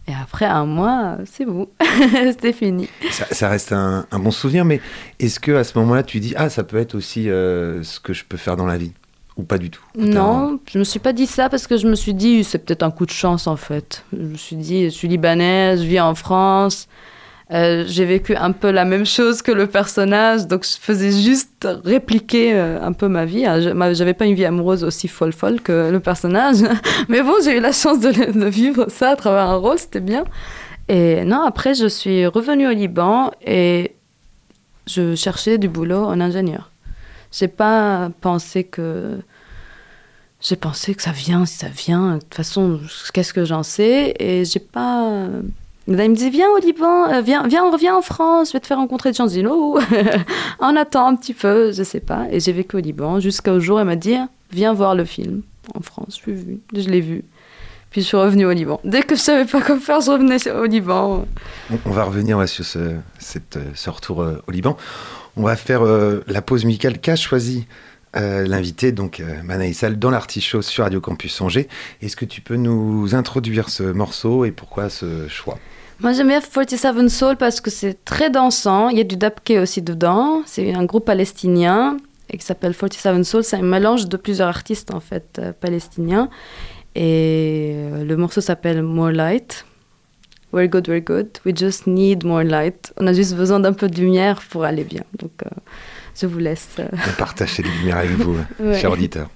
Et après un mois, c'est bon, [LAUGHS] c'était fini. Ça, ça reste un, un bon souvenir, mais est-ce que à ce moment-là, tu dis ah ça peut être aussi euh, ce que je peux faire dans la vie? Ou pas du tout? Non, je me suis pas dit ça parce que je me suis dit c'est peut-être un coup de chance en fait. Je me suis dit je suis libanaise, je vis en France, euh, j'ai vécu un peu la même chose que le personnage, donc je faisais juste répliquer euh, un peu ma vie. Ah, J'avais pas une vie amoureuse aussi folle folle que le personnage, [LAUGHS] mais bon j'ai eu la chance de vivre ça à travers un rôle, c'était bien. Et non après je suis revenue au Liban et je cherchais du boulot en ingénieur. J'ai pas pensé que j'ai pensé que ça vient, si ça vient. De toute façon, qu'est-ce que j'en sais? Et j'ai pas. Là, il me dit Viens au Liban, euh, viens, viens, on revient en France, je vais te faire rencontrer des gens. On [LAUGHS] attend un petit peu, je sais pas. Et j'ai vécu au Liban jusqu'au jour où elle m'a dit Viens voir le film en France. Je l'ai vu. Je l'ai vu. Puis je suis revenue au Liban. Dès que je savais pas quoi faire, je revenais au Liban. On, va revenir sur ce, euh, retour euh, au Liban. On va faire la pause musicale qu'a choisi l'invité, donc Manaï Sall, dans l'artichaut sur Radio Campus Angers. Est-ce que tu peux nous introduire ce morceau et pourquoi ce choix? Moi, j'aime bien 47 Soul parce que c'est très dansant. Il y a du dabke aussi dedans. C'est un groupe palestinien et qui s'appelle 47 Soul. C'est un mélange de plusieurs artistes, en fait, euh, palestiniens. Et euh, le morceau s'appelle More Light. We're good, we're good. We just need more light. On a juste besoin d'un peu de lumière pour aller bien. Donc, euh, je vous laisse. euh, On partage les lumières avec vous, [LAUGHS] Ouais. chers auditeurs.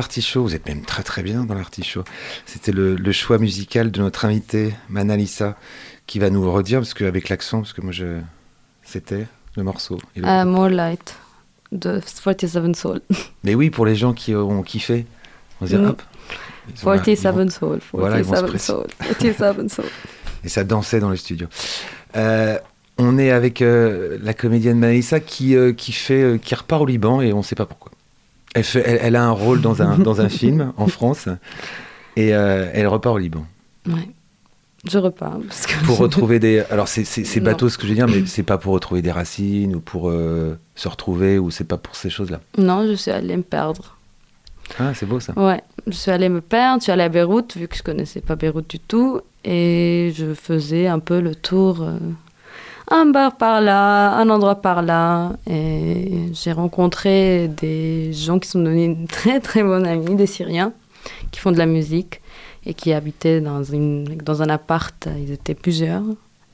L'artichaut, vous êtes même très très bien dans l'artichaut. C'était le, le choix musical de notre invité, Manalissa, qui va nous redire, parce qu'avec l'accent, parce que moi je. C'était le morceau. Le- Euh, More Light de 47 Soul. [LAUGHS] Mais oui, pour les gens qui ont kiffé, on se dit Mm. hop. ils ont la- ils 47 vont- Soul. Voilà, ils vont se 47 Soul. 47 Soul. [LAUGHS] Et ça dansait dans le studio. Euh, on est avec euh, la comédienne Manalissa qui, euh, qui, fait, qui repart au Liban et on ne sait pas pourquoi. Elle, fait, elle, elle a un rôle dans un, dans un [LAUGHS] film en France et euh, elle repart au Liban Ouais. Je repars. Parce que pour retrouver des. Alors c'est- bateau ce que je veux dire, mais [CLEARS THROAT] c'est pas pour retrouver des racines ou pour euh, se retrouver ou c'est pas pour ces choses-là. Non, je suis allée me perdre. Ah, c'est beau ça. Ouais, je suis allée me perdre, je suis allée à Beyrouth, vu que je connaissais pas Beyrouth du tout, et je faisais un peu le tour, euh, un bar par là, un endroit par là, et j'ai rencontré des gens qui sont devenus [LAUGHS] très très bonnes amies, des Syriens, qui font de la musique, et qui habitaient dans, une, dans un appart, ils étaient plusieurs.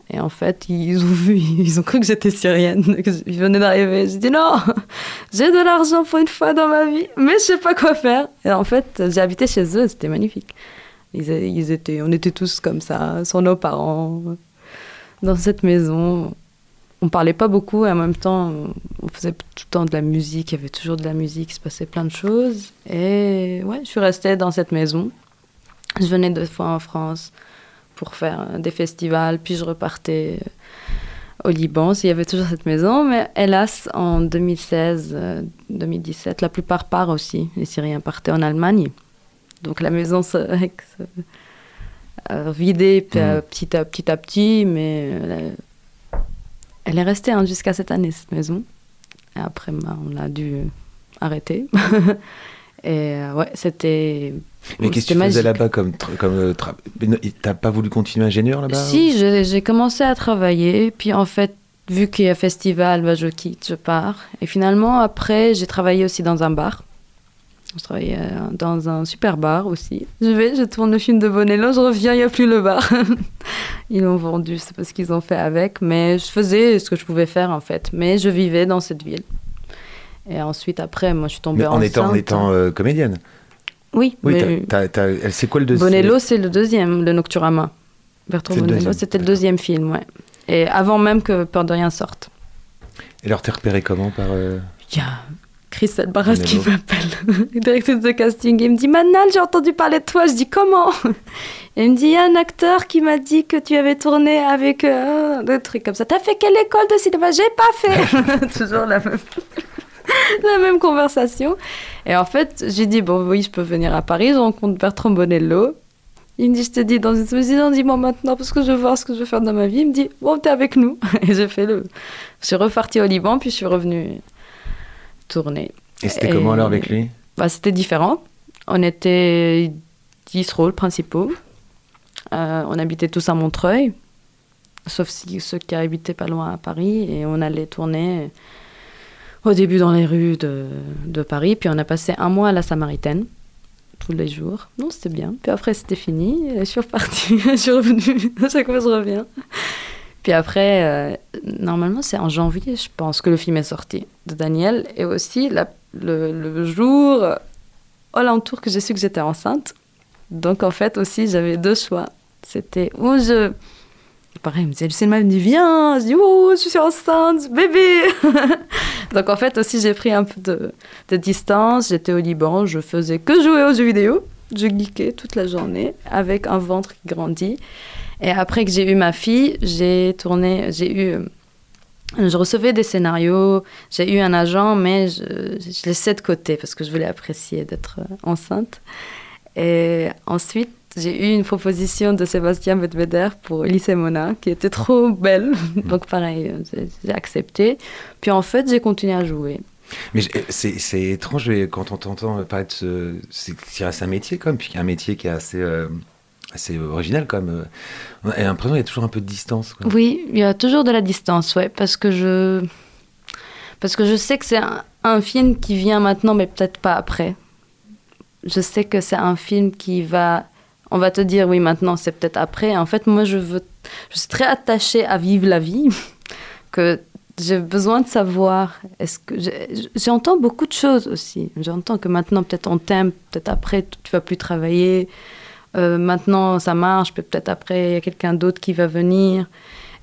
Et en fait, ils ont vu, [LAUGHS] ils ont cru que j'étais syrienne, [LAUGHS] que je venais d'arriver. J'ai dit non, j'ai de l'argent pour une fois dans ma vie, mais je sais pas quoi faire. Et en fait, j'ai habité chez eux, c'était magnifique. Ils, ils étaient, on était tous comme ça, sans nos parents, dans cette maison. On parlait pas beaucoup et en même temps, on faisait tout le temps de la musique. Il y avait toujours de la musique, il se passait plein de choses. Et ouais, je suis restée dans cette maison. Je venais deux fois en France pour faire des festivals, puis je repartais au Liban. Il y avait toujours cette maison, mais hélas, en 2016, euh, 2017, la plupart partent aussi. Les Syriens partaient en Allemagne. Donc la maison se, [LAUGHS] euh, vidée p- Mhm. petit, à, petit à petit, mais euh, elle est restée hein, jusqu'à cette année, cette maison. Et après, bah, on a dû arrêter. [LAUGHS] Et euh, ouais, c'était. Mais qu'est-ce que tu faisais là-bas comme, comme euh, tra- T'as pas voulu continuer ingénieur là-bas Si, j'ai j'ai commencé à travailler, puis en fait, vu qu'il y a festival, bah, je quitte, je pars. Et finalement, après, j'ai travaillé aussi dans un bar. Je travaillais euh, dans un super bar aussi. Je vais, je tourne le film de Bonello, je reviens, il n'y a plus le bar. [LAUGHS] Ils l'ont vendu, c'est pas ce qu'ils ont fait avec. Mais je faisais ce que je pouvais faire en fait. Mais je vivais dans cette ville. Et ensuite, après, moi, je suis tombée Mais en enceinte. étant, en étant euh, comédienne. Oui, Oui, c'est quoi le deuxième? Bonello, c'est le deuxième, le Nocturama. Bertrand Bonello, c'était le deuxième film, ouais. Et avant même que Peur de rien sorte. Et alors t'es repéré comment par euh, Il y a Christelle Barras qui m'appelle, [LAUGHS] directrice de casting, et me dit Manal, j'ai entendu parler de toi. Je dis comment? [LAUGHS] Et il me dit il y a un acteur qui m'a dit que tu avais tourné avec euh, des trucs comme ça. T'as fait quelle école de cinéma? J'ai pas fait [LAUGHS] Toujours la même. la même conversation. Et en fait, j'ai dit, bon, oui, je peux venir à Paris, je rencontre Bertrand Bonello. Il me dit, je te dis dans une semaine, dis-moi maintenant, parce que je veux voir ce que je veux faire dans ma vie. Il me dit, bon, t'es avec nous. Et j'ai fait le. Je suis repartie au Liban, puis je suis revenue Et c'était comment alors avec lui? Bah, c'était différent. On était 10 rôles principaux. Euh, on habitait tous à Montreuil, sauf si ceux qui habitaient pas loin à Paris, et on allait tourner au début dans les rues de, de Paris, puis on a passé un mois à la Samaritaine, tous les jours. Non, c'était bien. Puis après, c'était fini, et je suis repartie, [LAUGHS] je suis revenue, à chaque fois je reviens. Puis après, euh, normalement, c'est en janvier, je pense, que le film est sorti de Daniel, et aussi le, le jour euh, alentour que j'ai su que j'étais enceinte. Donc en fait aussi j'avais deux choix. C'était où je... Pareil, il me disait, le cinéma me dit viens, je dis oh je suis enceinte, bébé. [LAUGHS] Donc en fait aussi j'ai pris un peu de, de distance, j'étais au Liban, je faisais que jouer aux jeux vidéo, je geekais toute la journée avec un ventre qui grandit. Et après que j'ai eu ma fille, j'ai tourné, j'ai eu... euh, Je recevais des scénarios, j'ai eu un agent, mais je, je laissais de côté parce que je voulais apprécier d'être euh, enceinte. Et ensuite, j'ai eu une proposition de Sébastien Bedveder pour Lycée Mona, qui était trop belle. [LAUGHS] Donc pareil, euh, j'ai- accepté. Puis en fait, j'ai continué à jouer. Mais c'est étrange quand on t'entend parler de ce. C'est un métier, quand même, puis un métier qui est assez, euh, assez original, quand même. On a l'impression qu'il y a toujours un peu de distance. Oui, il y a toujours de la distance, ouais, parce que je, parce que je sais que c'est un, un film qui vient maintenant, mais peut-être pas après. Je sais que c'est un film qui va, on va te dire oui maintenant, c'est peut-être après. En fait, moi, je veux, je suis très attachée à vivre la vie, [LAUGHS] que j'ai besoin de savoir. Est-ce que j'entends beaucoup de choses aussi. J'entends que maintenant, peut-être on t'aime, peut-être après, tu vas plus travailler. Euh, maintenant, ça marche, peut-être après, il y a quelqu'un d'autre qui va venir.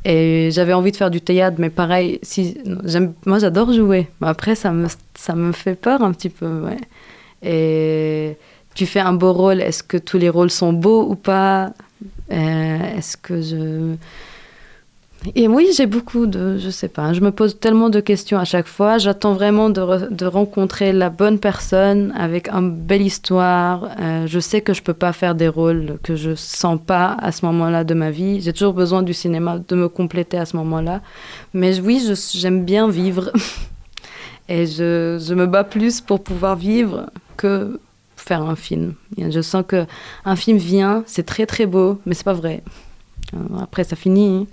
Et j'avais envie de faire du théâtre, mais pareil, si, moi j'adore jouer. Mais après, ça me, ça me fait peur un petit peu. Et tu fais un beau rôle, est-ce que tous les rôles sont beaux ou pas? Euh, Est-ce que je. Et oui, j'ai beaucoup de. Je sais pas, je me pose tellement de questions à chaque fois. J'attends vraiment de, re- de rencontrer la bonne personne avec une belle histoire. Euh, je sais que je peux pas faire des rôles que je sens pas à ce moment-là de ma vie. J'ai toujours besoin du cinéma de me compléter à ce moment-là. Mais oui, j'aime bien vivre. [LAUGHS] Et je, je me bats plus pour pouvoir vivre que faire un film. Je sens que un film vient, c'est très très beau, mais c'est pas vrai. Euh, Après, ça finit.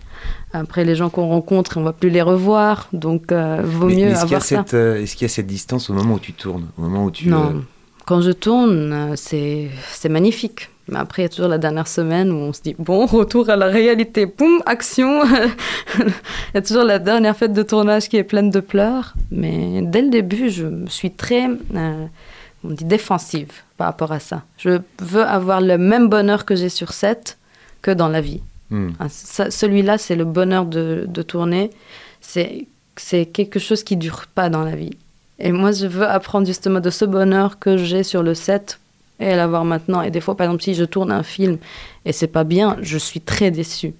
Après, les gens qu'on rencontre, on va plus les revoir. Donc, euh, vaut Mais- mieux mais est-ce qu'il y, a avoir ça. cette, euh, est-ce qu'il y a cette distance au moment où tu tournes Au moment où tu. Non. euh, Quand je tourne, euh, c'est magnifique. Mais après, il y a toujours la dernière semaine où on se dit bon, retour à la réalité, boum, action. [LAUGHS] il y a toujours la dernière fête de tournage qui est pleine de pleurs. Mais dès le début, je suis très, euh, on dit défensive par rapport à ça. Je veux avoir le même bonheur que j'ai sur set que dans la vie. Hmm. Celui-là, c'est le bonheur de, de tourner. C'est quelque chose qui dure pas dans la vie. Et moi, je veux apprendre justement de ce bonheur que j'ai sur le set et l'avoir maintenant. Et des fois, par exemple, si je tourne un film et c'est pas bien, je suis très déçue.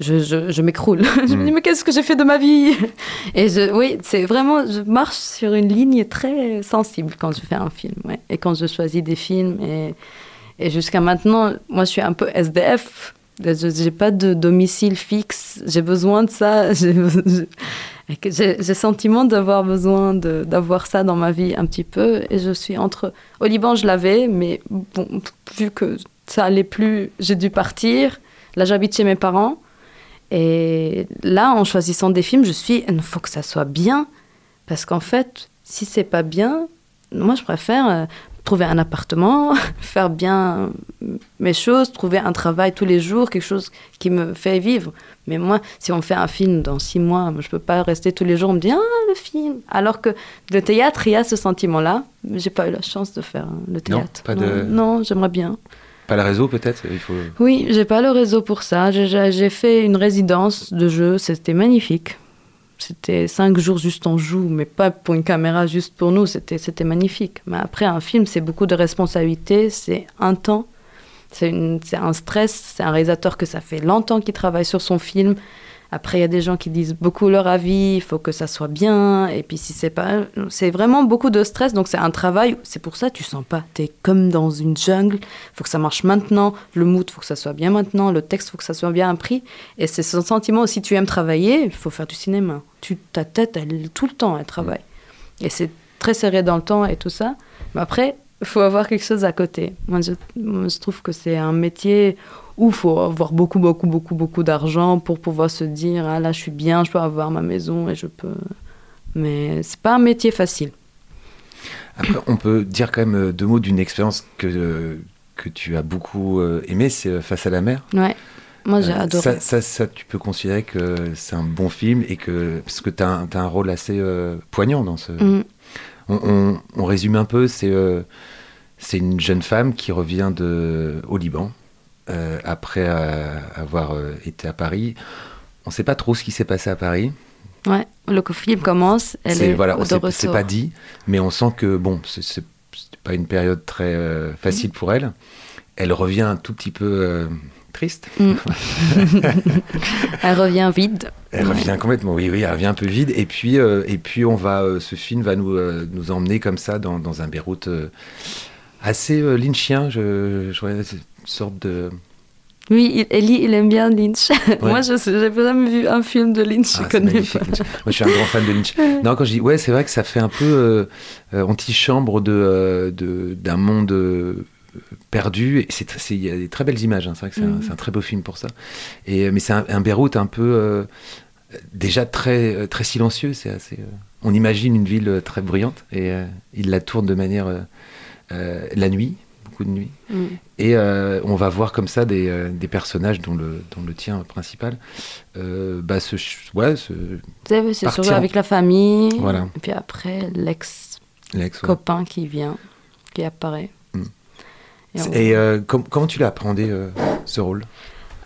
Je, je, je m'écroule. [LAUGHS] je me dis, mais qu'est-ce que j'ai fait de ma vie? [LAUGHS] Et je, oui, c'est vraiment, je marche sur une ligne très sensible quand je fais un film. ouais. Et quand je choisis des films. Et, et jusqu'à maintenant, moi, je suis un peu SDF. Je n'ai pas de domicile fixe. J'ai besoin de ça. [LAUGHS] J'ai le sentiment d'avoir besoin d'avoir ça dans ma vie un petit peu. Et je suis entre. Au Liban, je l'avais, mais bon, vu que ça allait plus, j'ai dû partir. Là, j'habite chez mes parents. Et là, en choisissant des films, je suis. Il faut que ça soit bien. Parce qu'en fait, si c'est pas bien, moi, je préfère euh, trouver un appartement, [LAUGHS] faire bien mes choses, trouver un travail tous les jours, quelque chose qui me fait vivre. Mais moi, si on fait un film dans six mois, moi, je peux pas rester tous les jours, on me dit ah le film. Alors que le théâtre, il y a ce sentiment-là. J'ai pas eu la chance de faire hein, le Non, théâtre. pas de- non, non, j'aimerais bien. Pas le réseau, peut-être Il faut. Oui, j'ai pas le réseau pour ça. J'ai fait une résidence de jeu, c'était magnifique. C'était cinq jours juste en joue, mais pas pour une caméra, juste pour nous. C'était magnifique. Mais après, un film, c'est beaucoup de responsabilités, c'est un temps, c'est un stress. C'est un réalisateur que ça fait longtemps qu'il travaille sur son film. Après, il y a des gens qui disent beaucoup leur avis, il faut que ça soit bien. Et puis, si c'est pas. C'est vraiment beaucoup de stress, donc c'est un travail. C'est pour ça que tu sens pas. Tu es comme dans une jungle. Il faut que ça marche maintenant. Le mood, il faut que ça soit bien maintenant. Le texte, il faut que ça soit bien appris. Et c'est ce sentiment, si tu aimes travailler, il faut faire du cinéma. Tu, ta tête, elle, tout le temps, elle travaille. Et c'est très serré dans le temps et tout ça. Mais après, faut avoir quelque chose à côté. Moi, je, moi, je trouve que c'est un métier où il faut avoir beaucoup, beaucoup, beaucoup, beaucoup d'argent pour pouvoir se dire ah là, je suis bien, je peux avoir ma maison et je peux. Mais c'est pas un métier facile. Après, on peut dire quand même euh, deux mots d'une expérience que, euh, que tu as beaucoup euh, aimée, c'est Face à la mer. Ouais. Moi, j'ai Euh, adoré. Ça, ça, ça, tu peux considérer que c'est un bon film et que parce que tu as, un- rôle assez euh, poignant dans ce. Mm. On, on- on résume un peu, c'est euh, c'est une jeune femme qui revient de, au Liban euh, après euh, avoir euh, été à Paris. On ne sait pas trop ce qui s'est passé à Paris. Ouais. Le film commence. Elle C'est est voilà, de on sait- retour. c'est pas dit, mais on sent que bon, c'est- pas une période très facile Mm. pour elle. Elle revient un tout petit peu triste. Mm. [LAUGHS] Elle revient vide. Elle revient complètement, oui, oui, elle revient un peu vide. Et puis, euh, et puis on va, euh, ce film va nous, euh, nous emmener comme ça dans, dans un Beyrouth assez euh, lynchien. Je, je vois une sorte de. Oui, Ellie, il aime bien Lynch. [LAUGHS] Moi, je j'ai jamais vu un film de Lynch, Ah, je c'est connais magnifique, pas. Lynch. Moi, je suis un grand fan de Lynch. [LAUGHS] Non, quand je dis, ouais, c'est vrai que ça fait un peu euh, euh, antichambre de, euh, de, d'un monde perdu. Il y a des très belles images. hein. C'est vrai que c'est, un, Mhm. c'est un très beau film pour ça. Et, mais c'est un, un Beyrouth un peu euh, déjà très, très silencieux. C'est assez. euh, on imagine une ville très bruyante et il la tourne de manière euh, la nuit, beaucoup de nuit. Mm. Et euh, on va voir comme ça des, euh, des personnages dont le, dont le tien principal, euh, bah, ch- ouais, se, C'est surtout avec la famille. Voilà. Et puis après, l'ex, ouais. qui vient, qui apparaît. Mm. Et on- Et com- comment tu l'as appréhendé ce rôle?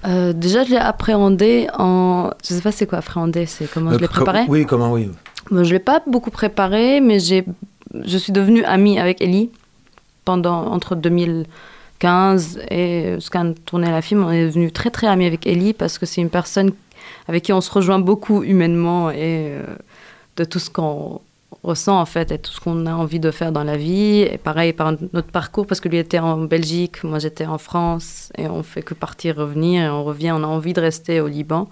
Déjà, je l'ai appréhendé en. Je sais pas c'est quoi appréhender, c'est comment je l'ai com- préparé? Oui, comment oui. Bon, je l'ai pas beaucoup préparé, mais j'ai, je suis devenue amie avec Ellie pendant entre 2015 et jusqu'à tourner la film. On est devenu très très amis avec Ellie parce que c'est une personne avec qui on se rejoint beaucoup humainement et euh, de tout ce qu'on ressent en fait et tout ce qu'on a envie de faire dans la vie. Et pareil par notre parcours parce que lui était en Belgique, moi j'étais en France et on fait que partir revenir et on revient. On a envie de rester au Liban.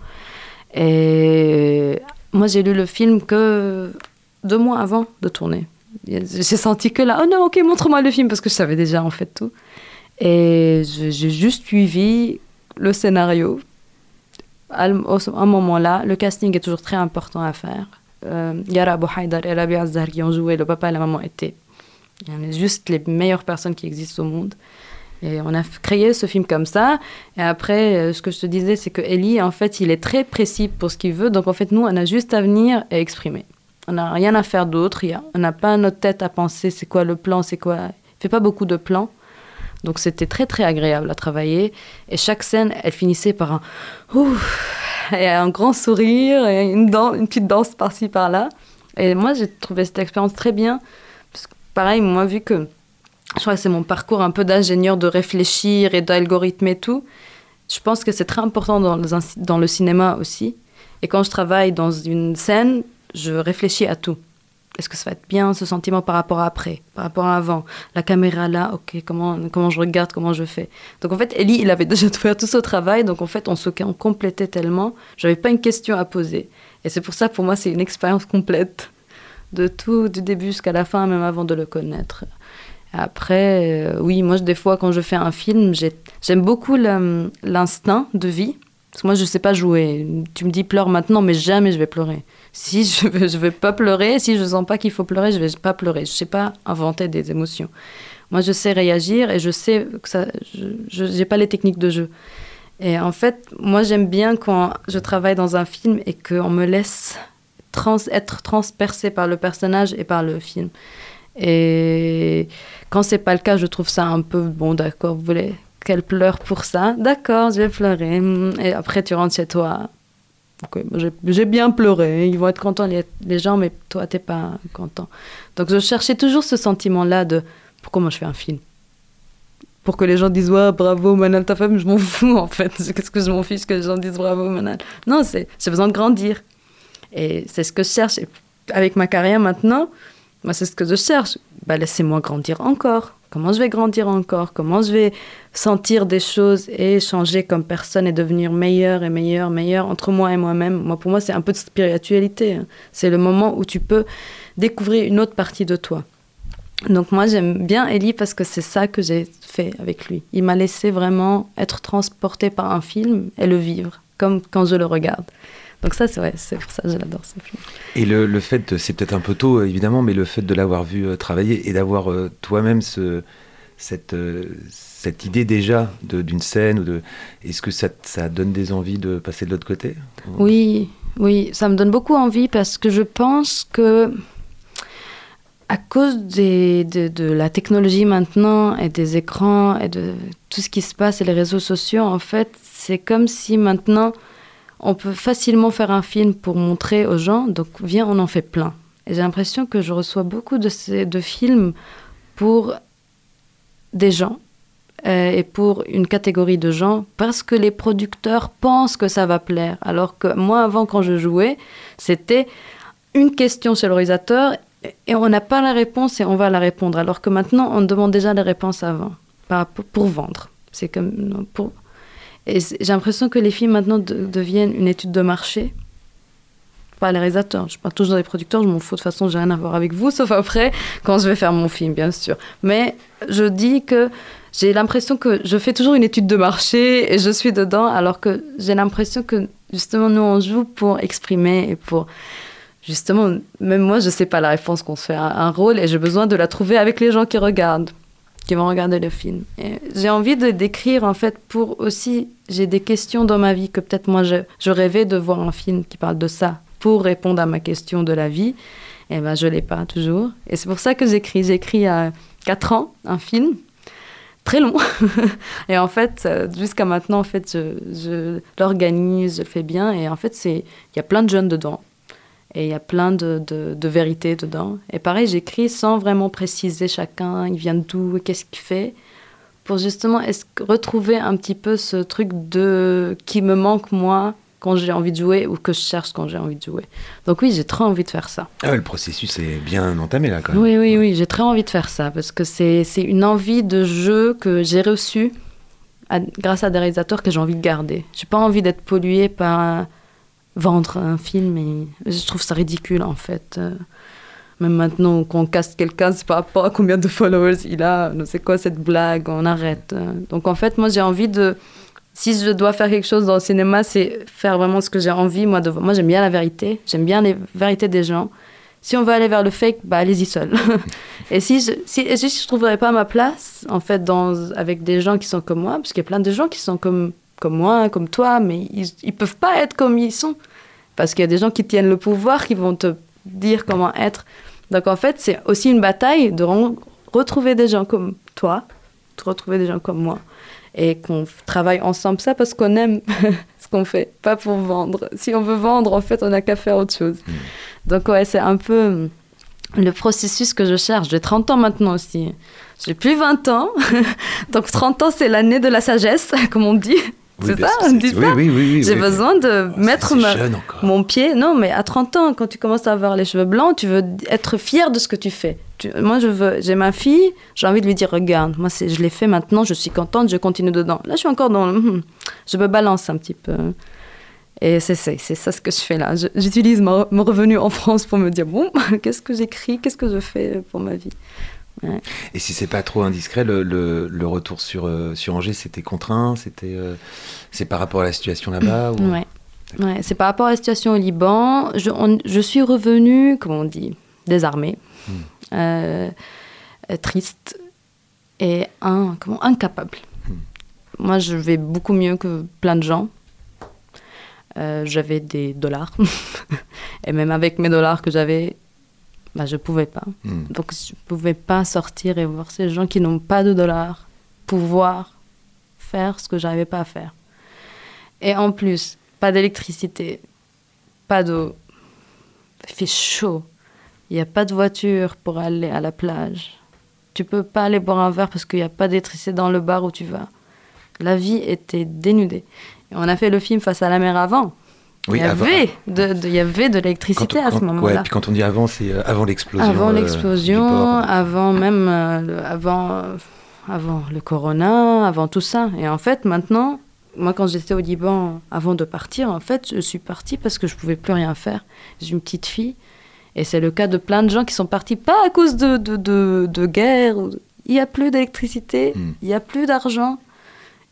Et moi, j'ai lu le film que deux mois avant de tourner. J'ai senti que là, oh non, ok, montre-moi le film, parce que je savais déjà en fait tout. Et j'ai juste suivi le scénario. À un moment-là, le casting est toujours très important à faire. Euh, Yara Abou Haïdar et Rabia Azzar qui ont joué, le papa et la maman étaient juste les meilleures personnes qui existent au monde. Et on a créé ce film comme ça. Et après, euh, ce que je te disais, c'est que Ellie, en fait, il est très précis pour ce qu'il veut. Donc, en fait, nous, on a juste à venir et exprimer. On n'a rien à faire d'autre. On n'a pas notre tête à penser c'est quoi le plan, c'est quoi. Il fait pas beaucoup de plans. Donc, c'était très, très agréable à travailler. Et chaque scène, elle finissait par un ouf, et un grand sourire et une, dan- une petite danse par-ci, par-là. Et moi, j'ai trouvé cette expérience très bien. Parce que, pareil, moi, vu que je crois que c'est mon parcours un peu d'ingénieur de réfléchir et d'algorithme et tout. Je pense que c'est très important dans le cinéma aussi. Et quand je travaille dans une scène, je réfléchis à tout. Est-ce que ça va être bien ce sentiment par rapport à après, par rapport à avant? La caméra là, ok, comment, comment je regarde, comment je fais? Donc en fait, Ellie, il avait [LAUGHS] déjà fait tout ce travail, donc en fait, on se complétait tellement. J'avais pas une question à poser. Et c'est pour ça, pour moi, c'est une expérience complète de tout, du début jusqu'à la fin, même avant de le connaître. Après, euh, oui, moi, des fois, quand je fais un film, j'ai- j'aime beaucoup l'instinct de vie. Parce que moi, je sais pas jouer. Tu me dis pleure maintenant, mais jamais je vais pleurer. Si je ne je vais pas pleurer, si je sens pas qu'il faut pleurer, je vais pas pleurer. Je sais pas inventer des émotions. Moi, je sais réagir et je sais que ça. Je n'ai pas les techniques de jeu. Et en fait, moi, j'aime bien quand je travaille dans un film et qu'on me laisse être transpercé par le personnage et par le film. Et quand c'est pas le cas, je trouve ça un peu bon, d'accord, vous voulez qu'elle pleure pour ça? D'accord, je vais pleurer. Et après, tu rentres chez toi. J'ai- bien pleuré, ils vont être contents les, gens, mais toi, t'es pas content. Donc, je cherchais toujours ce sentiment-là de pourquoi moi je fais un film? Pour que les gens disent ouais, bravo, Manal, ta femme, je m'en [LAUGHS] fous en fait. Qu'est-ce que je m'en fiche que les gens disent bravo, Manal Non, c'est j'ai besoin de grandir. Et c'est ce que je cherche. Et avec ma carrière maintenant, moi, c'est ce que je cherche. Bah, laissez-moi grandir encore. Comment je vais grandir encore? Comment je vais sentir des choses et changer comme personne et devenir meilleur et meilleur, meilleur entre moi et moi-même? Moi, pour moi, c'est un peu de spiritualité. hein. C'est le moment où tu peux découvrir une autre partie de toi. Donc moi j'aime bien Ellie parce que c'est ça que j'ai fait avec lui. Il m'a laissé vraiment être transporté par un film et le vivre, comme quand je le regarde. Donc ça c'est vrai, c'est pour ça que j'adore ce film. Et le, le fait, c'est peut-être un peu tôt évidemment, mais le fait de l'avoir vu euh, travailler et d'avoir euh, toi-même ce, cette, euh, cette idée déjà d'une scène, ou de, est-ce que ça, ça donne des envies de passer de l'autre côté? Oui, oui, ça me donne beaucoup envie parce que je pense que à cause des- de, de la technologie maintenant et des écrans et de tout ce qui se passe et les réseaux sociaux, en fait, c'est comme si maintenant on peut facilement faire un film pour montrer aux gens, donc viens, on en fait plein. Et j'ai l'impression que je reçois beaucoup de, ces, de films pour des gens euh, et pour une catégorie de gens parce que les producteurs pensent que ça va plaire. Alors que moi, avant, quand je jouais, c'était une question chez le réalisateur et on n'a pas la réponse et on va la répondre. Alors que maintenant, on demande déjà les réponses avant par- pour vendre. C'est comme pour. Et j'ai l'impression que les films maintenant de- deviennent une étude de marché. Pas les réalisateurs. Je parle toujours des producteurs, je m'en fous. De toute façon, j'ai rien à voir avec vous, [LAUGHS] sauf après, quand je vais faire mon film, bien sûr. Mais je dis que j'ai l'impression que je fais toujours une étude de marché et je suis dedans, alors que j'ai l'impression que justement, nous, on joue pour exprimer et pour. Justement, même moi, je sais pas la réponse qu'on se fait à un rôle et j'ai besoin de la trouver avec les gens qui regardent, qui vont regarder le film. J'ai envie de d'écrire en fait pour aussi, j'ai des questions dans ma vie que peut-être moi je, je rêvais de voir un film qui parle de ça pour répondre à ma question de la vie. Et ben je l'ai pas toujours. Et c'est pour ça que j'écris. J'écris à 4 ans un film très long. [LAUGHS] et en fait, euh, jusqu'à maintenant, en fait, je, je l'organise, je le fais bien. Et en fait, il y a plein de jeunes dedans. Et il y a plein de, de, de vérités dedans. Et pareil, j'écris sans vraiment préciser chacun, il vient d'où, qu'est-ce qu'il fait, pour justement retrouver un petit peu ce truc de qui me manque moi quand j'ai envie de jouer ou que je cherche quand j'ai envie de jouer. Donc oui, j'ai très envie de faire ça. Ah ouais, le processus est bien entamé là quand même. Oui, oui, oui, j'ai très envie de faire ça parce que c'est c'est une envie de jeu que j'ai reçue à- grâce à des réalisateurs que j'ai envie de garder. J'ai pas envie d'être polluée par vendre un film et je trouve ça ridicule en fait. Euh, Même maintenant qu'on casse quelqu'un, c'est par rapport à combien de followers il a. C'est quoi cette blague On arrête. Euh, Donc en fait, moi j'ai envie de. Si je dois faire quelque chose dans le cinéma, c'est faire vraiment ce que j'ai envie. Moi, de... moi j'aime bien la vérité. J'aime bien les vérités des gens. Si on veut aller vers le fake, bah allez-y seul. [LAUGHS] et si je, si, et si je trouverais pas ma place, en fait, dans, avec des gens qui sont comme moi, parce qu'il y a plein de gens qui sont comme, comme moi, comme toi, mais ils, ils peuvent pas être comme ils sont. Parce qu'il y a des gens qui tiennent le pouvoir, qui vont te dire comment être. Donc en fait, c'est aussi une bataille de retrouver des gens comme toi, de retrouver des gens comme moi, et qu'on travaille ensemble ça parce qu'on aime [LAUGHS] ce qu'on fait, pas pour vendre. Si on veut vendre, en fait, on n'a qu'à faire autre chose. Donc ouais, c'est un peu hum, le processus que je cherche. J'ai 30 ans maintenant aussi. J'ai plus 20 ans. [LAUGHS] Donc 30 ans, c'est l'année de la sagesse, [LAUGHS] comme on dit. C'est ça, on dit ça oui, oui, oui, J'ai besoin de Oh, mettre ma- mon pied. Non, mais à 30 ans, quand tu commences à avoir les cheveux blancs, tu veux être fier de ce que tu fais. Tu- moi, je veux, j'ai ma fille, j'ai envie de lui dire, regarde, moi, je l'ai fait maintenant, je suis contente, je continue dedans. Là, je suis encore dans, le, hmm, je me balance un petit peu. Et c'est, ça ce que je fais là. J'utilise mon revenu en France pour me dire, bon, [LAUGHS] qu'est-ce que j'écris, qu'est-ce que je fais pour ma vie? Et si c'est pas trop indiscret, le, le- le retour sur, euh, sur Angers, c'était contraint C'était euh, c'est par rapport à la situation là-bas ou... Ouais. Ouais, c'est par rapport à la situation au Liban. Je, on- je suis revenue, comment on dit, désarmée, euh, euh, triste et un, comment, incapable. Moi, je vais beaucoup mieux que plein de gens. J'avais des dollars. [LAUGHS] et même avec mes dollars que j'avais, bah, je pouvais pas. Hmm. Donc, je pouvais pas sortir et voir ces gens qui n'ont pas de dollars pouvoir faire ce que j'arrivais pas à faire. Et en plus, pas d'électricité, pas d'eau. Il fait chaud. Il n'y a pas de voiture pour aller à la plage. Tu peux pas aller boire un verre parce qu'il n'y a pas d'électricité dans le bar où tu vas. La vie était dénudée. Et on a fait le film face à la mer avant. Oui, il, y avant- avait de, de- il y avait de l'électricité à ce moment-là. ouais, puis quand on dit avant, c'est euh, avant l'explosion. Avant euh, l'explosion, port. avant même le, avant, euh, avant le corona, avant tout ça. Et en fait, maintenant, moi, quand j'étais au Liban, avant de partir, en fait, je suis partie parce que je pouvais plus rien faire. J'ai une petite fille Et c'est le cas de plein de gens qui sont partis, pas à cause de, de, de, de guerre. Il n'y a plus d'électricité, Mm. il n'y a plus d'argent,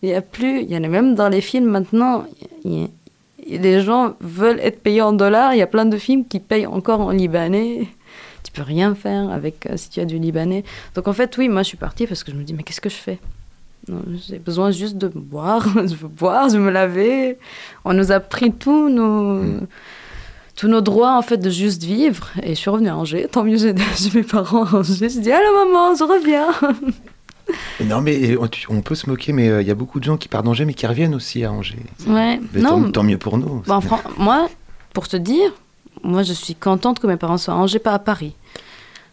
il y a plus. Il y en a même dans les films maintenant. il y a- les gens veulent être payés en dollars. Il y a plein de films qui payent encore en libanais. Tu peux rien faire avec euh, si tu as du libanais. Donc en fait, oui, moi je suis partie parce que je me dis, mais qu'est-ce que je fais? J'ai besoin juste de boire. [LAUGHS] je veux boire, je veux me laver. On nous a pris tous nos, Mm. tous nos droits en fait de juste vivre. Et je suis revenue à Angers. Tant mieux, j'ai [LAUGHS] mes parents à Angers. Je dis, allô maman, je reviens. [LAUGHS] [LAUGHS] Non, mais on, peut se moquer, mais euh, il y a beaucoup de gens qui partent d'Angers, mais qui reviennent aussi à Angers. Ouais, Mais non. tant, tant mieux pour nous. Bon, fran- moi, pour te dire, moi je suis contente que mes parents soient à Angers, pas à Paris.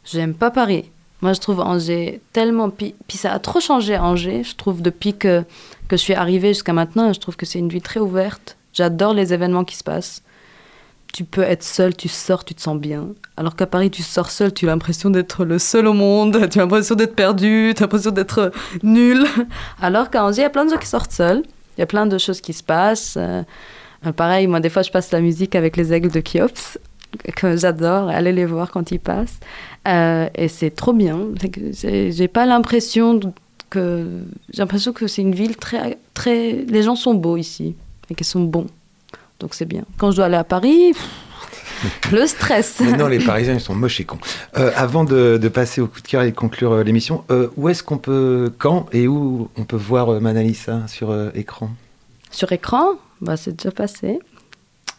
J'aime pas Paris. Moi je trouve Angers tellement. Puis, puis ça a trop changé à Angers, je trouve, depuis que, que je suis arrivée jusqu'à maintenant. Je trouve que c'est une ville très ouverte. J'adore les événements qui se passent. Tu peux être seul, tu sors, tu te sens bien. Alors qu'à Paris, tu sors seul, tu as l'impression d'être le seul au monde, tu as l'impression d'être perdu, tu as l'impression d'être nul. [LAUGHS] Alors qu'à Angers, il y a plein de gens qui sortent seuls. Il y a plein de choses qui se passent. Euh, euh, pareil, moi, des fois, je passe la musique avec les aigles de Kiops, [LAUGHS] que j'adore, aller les voir quand ils passent. Euh, et c'est trop bien. J'ai pas l'impression que. J'ai l'impression que c'est une ville très, très. Les gens sont beaux ici, et qu'ils sont bons. Donc c'est bien. Quand je dois aller à Paris, pff, le stress. [LAUGHS] Non, les Parisiens, ils sont moches et cons. Euh, avant de, de passer au coup de cœur et de conclure euh, l'émission, euh, où est-ce qu'on peut, quand et où on peut voir Manalisa sur écran? Sur écran, bah, c'est déjà passé.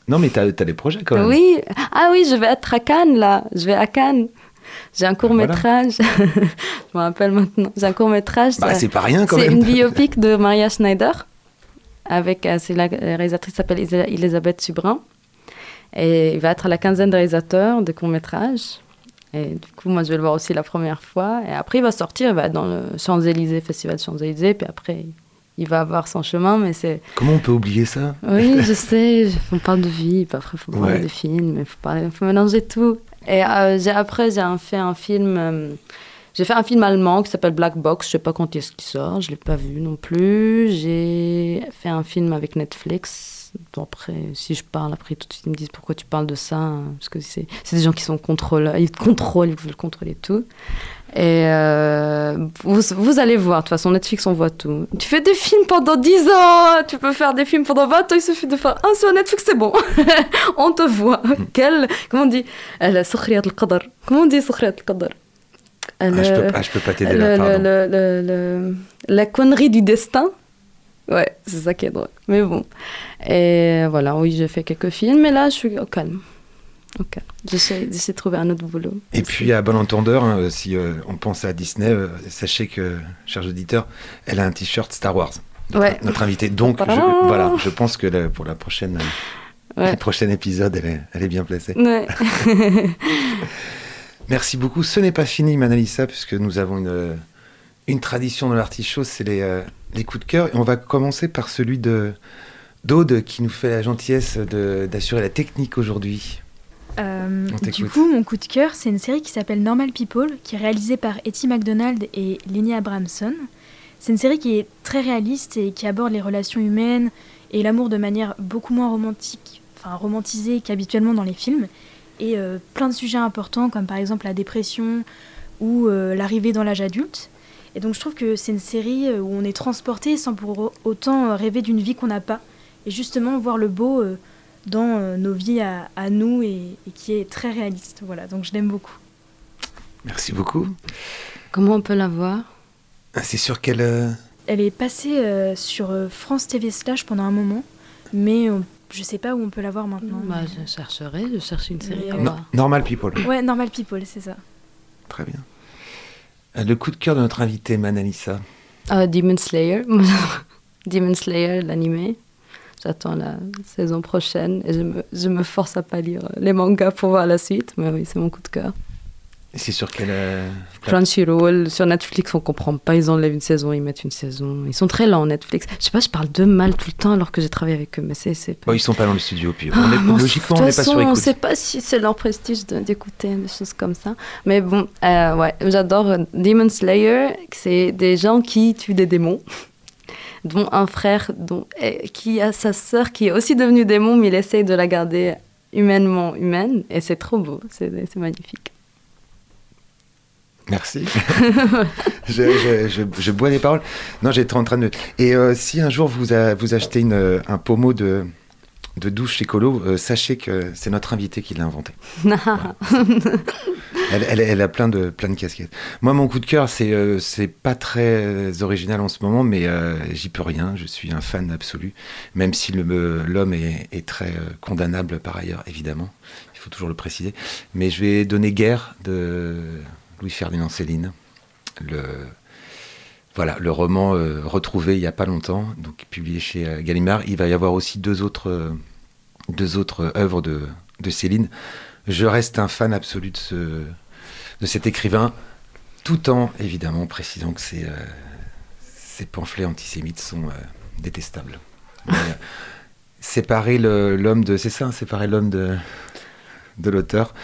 Non, mais t'as as des projets quand même. Oui, ah oui, je vais être à Cannes là. Je vais à Cannes. J'ai un court métrage. [LAUGHS] je me rappelle maintenant. J'ai un court métrage. Bah, c'est pas rien quand C'est même. une biopic de Maria Schneider. Avec, euh, c'est la la réalisatrice s'appelle Isa- Elisabeth Subrin. Et il va être à la quinzaine de réalisateurs de court métrage. Et du coup, moi, je vais le voir aussi la première fois. Et après, il va sortir, il va être dans le Champs-Élysées, Festival Champs-Élysées. Puis après, il va avoir son chemin. Mais c'est. Comment on peut oublier ça? Oui, je sais, on parle de vie, puis après, il faut parler Ouais. de films, il faut, parler- faut mélanger tout. Et euh, j'ai- après, j'ai fait un film. euh, j'ai fait un film allemand qui s'appelle Black Box. Je sais pas quand est-ce qu'il sort. Je l'ai pas vu non plus. J'ai fait un film avec Netflix. Bon, après, si je parle, après tout de suite ils me disent pourquoi tu parles de ça, hein, parce que c'est des gens qui sont contrôleurs, ils te contrôlent, ils veulent contrôler tout. Et euh, vous, vous allez voir, de toute façon, Netflix, on voit tout. Tu fais des films pendant 10 ans, tu peux faire des films pendant 20 ans, il suffit de faire un sur Netflix, c'est bon. [LAUGHS] on te voit. Quel, comment on dit? Euh, al-Qadar. Comment on dit Sukhriyat ah, je peux, ah, je peux pas t'aider là, pardon. le- la connerie du destin. Ouais, c'est ça qui est drôle. Mais bon. Et voilà, oui, j'ai fait quelques films, mais là, je suis au calme. Calme. J'essaie j'essaie de trouver un autre boulot. Et puis, à bon entendeur, hein, si euh, on pense à Disney, euh, sachez que, chers auditeurs, elle a un t-shirt Star Wars. Notre, Ouais. notre invité. Donc, je, voilà, je pense que pour la prochaine, Ouais. [LAUGHS] le prochain épisode, elle est, elle est bien placée. Ouais. [LAUGHS] [LAUGHS] Merci beaucoup. Ce n'est pas fini, Manalisa, puisque nous avons une, une tradition dans l'artichaut, c'est les, euh, les coups de cœur. Et on va commencer par celui de d'Aude, qui nous fait la gentillesse de- d'assurer la technique aujourd'hui. Euh, du coup, mon coup de cœur, c'est une série qui s'appelle Normal People, qui est réalisée par Etty McDonald et Lenny Abramson. C'est une série qui est très réaliste et qui aborde les relations humaines et l'amour de manière beaucoup moins romantique, enfin romantisée qu'habituellement dans les films, et euh, plein de sujets importants comme par exemple la dépression ou euh, l'arrivée dans l'âge adulte. Et donc je trouve que c'est une série euh, où on est transporté sans pour autant rêver d'une vie qu'on n'a pas, et justement voir le beau. euh, dans euh, nos vies à, à nous et, et qui est très réaliste. Voilà, donc je l'aime beaucoup. Merci beaucoup. Comment on peut la voir? Ah, C'est sur quelle. euh, Elle est passée euh, sur France TV Slash pendant un moment, mais on- je sais pas où on peut la voir maintenant. bah, Je chercherai, je cherche une série Mais, euh, No- voir. Normal People. Ouais, Normal People, c'est ça. Très bien. Euh, Le coup de cœur de notre invité, Manalisa. Ah, Demon Slayer. [LAUGHS] Demon Slayer, l'animé. J'attends la saison prochaine et je me, je me force à pas lire les mangas pour voir la suite. Mais oui, c'est mon coup de cœur. C'est sur quelle. euh, Crunchyroll, sur Netflix, on comprend pas. Ils enlèvent une saison, ils mettent une saison. Ils sont très lents, Netflix. Je sais pas, je parle de mal tout le temps alors que j'ai travaillé avec eux, mais c'est. c'est pas- Bon, ils sont pas dans le studio, puis on Ah, bon, logiquement, on n'est pas sur façon, on écoute. sait pas si c'est leur prestige d'écouter des choses comme ça. Mais bon, euh, ouais, j'adore euh, Demon Slayer. C'est des gens qui tuent des démons, [LAUGHS] dont un frère dont, qui a sa sœur qui est aussi devenue démon, mais il essaye de la garder humainement humaine et c'est trop beau, c'est c'est magnifique. Merci. [LAUGHS] je, je- je- je bois des paroles. Non, j'étais en train de. Et euh, si un jour vous, a- vous achetez une, euh, un pommeau de, de douche écolo, euh, sachez que c'est notre invité qui l'a inventé. [LAUGHS] Elle, elle- elle a plein de, plein de casquettes. Moi, mon coup de cœur, c'est euh, c'est pas très original en ce moment, mais euh, j'y peux rien. Je suis un fan absolu, même si l'homme est, est très euh, condamnable par ailleurs, évidemment. Il faut toujours le préciser. Mais je vais donner Guerre de Louis-Ferdinand Céline. Le, voilà, le roman euh, retrouvé il n'y a pas longtemps, donc publié chez euh, Gallimard. Il va y avoir aussi deux autres, euh, deux autres œuvres de, de Céline. Je reste un fan absolu de, ce, de cet écrivain, tout en évidemment précisant que ces, ces pamphlets antisémites sont détestables. Mais, [LAUGHS] séparer l'homme de. C'est ça, séparer l'homme de, de l'auteur.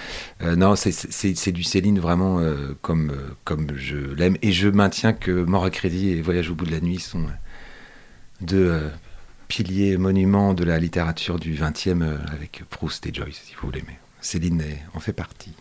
Euh, non, c'est- du Céline vraiment euh, comme, euh, comme je l'aime. Et je maintiens que Mort à crédit et Voyage au bout de la nuit sont deux piliers monuments de la littérature du XXe avec Proust et Joyce, si vous voulez. Mais Céline en fait partie.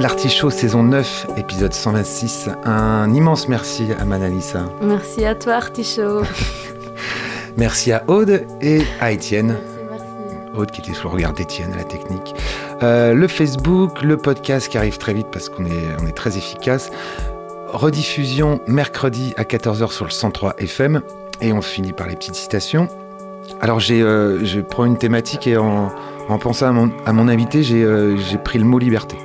De l'artichaut, saison 9, épisode 126. Un immense merci à Manalisa. Merci à toi, Artichaut. [LAUGHS] Merci à Aude et à Étienne. merci, merci. Aude qui était sous le regard d'Étienne à la technique. Euh, le Facebook, le podcast qui arrive très vite parce qu'on est, on est très efficace. Rediffusion mercredi à 14h sur le 103 FM. Et on finit par les petites citations. Alors j'ai, euh, je prends une thématique et en, en pensant à mon, à mon invité, j'ai, euh, j'ai pris le mot liberté.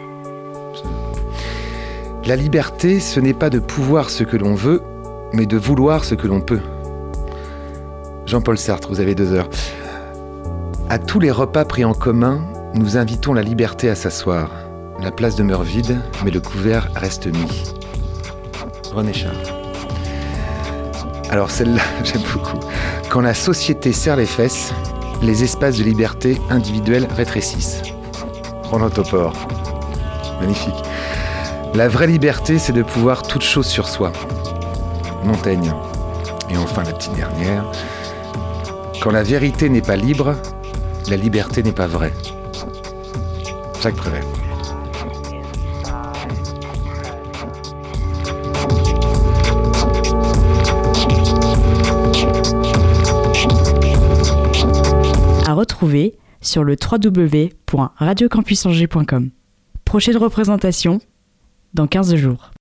La liberté, ce n'est pas de pouvoir ce que l'on veut, mais de vouloir ce que l'on peut. Jean-Paul Sartre, vous avez deux heures. À tous les repas pris en commun, nous invitons la liberté à s'asseoir. La place demeure vide, mais le couvert reste mis. René Char. Alors celle-là, [LAUGHS] j'aime beaucoup. Quand la société serre les fesses, les espaces de liberté individuelle rétrécissent. Roland Topor. Magnifique. La vraie liberté, c'est de pouvoir toute chose sur soi. Montaigne. Et enfin la petite dernière. Quand la vérité n'est pas libre, la liberté n'est pas vraie. Jacques Prévert. À retrouver sur le www.radiocampusangers.com. Prochaine représentation dans 15 jours.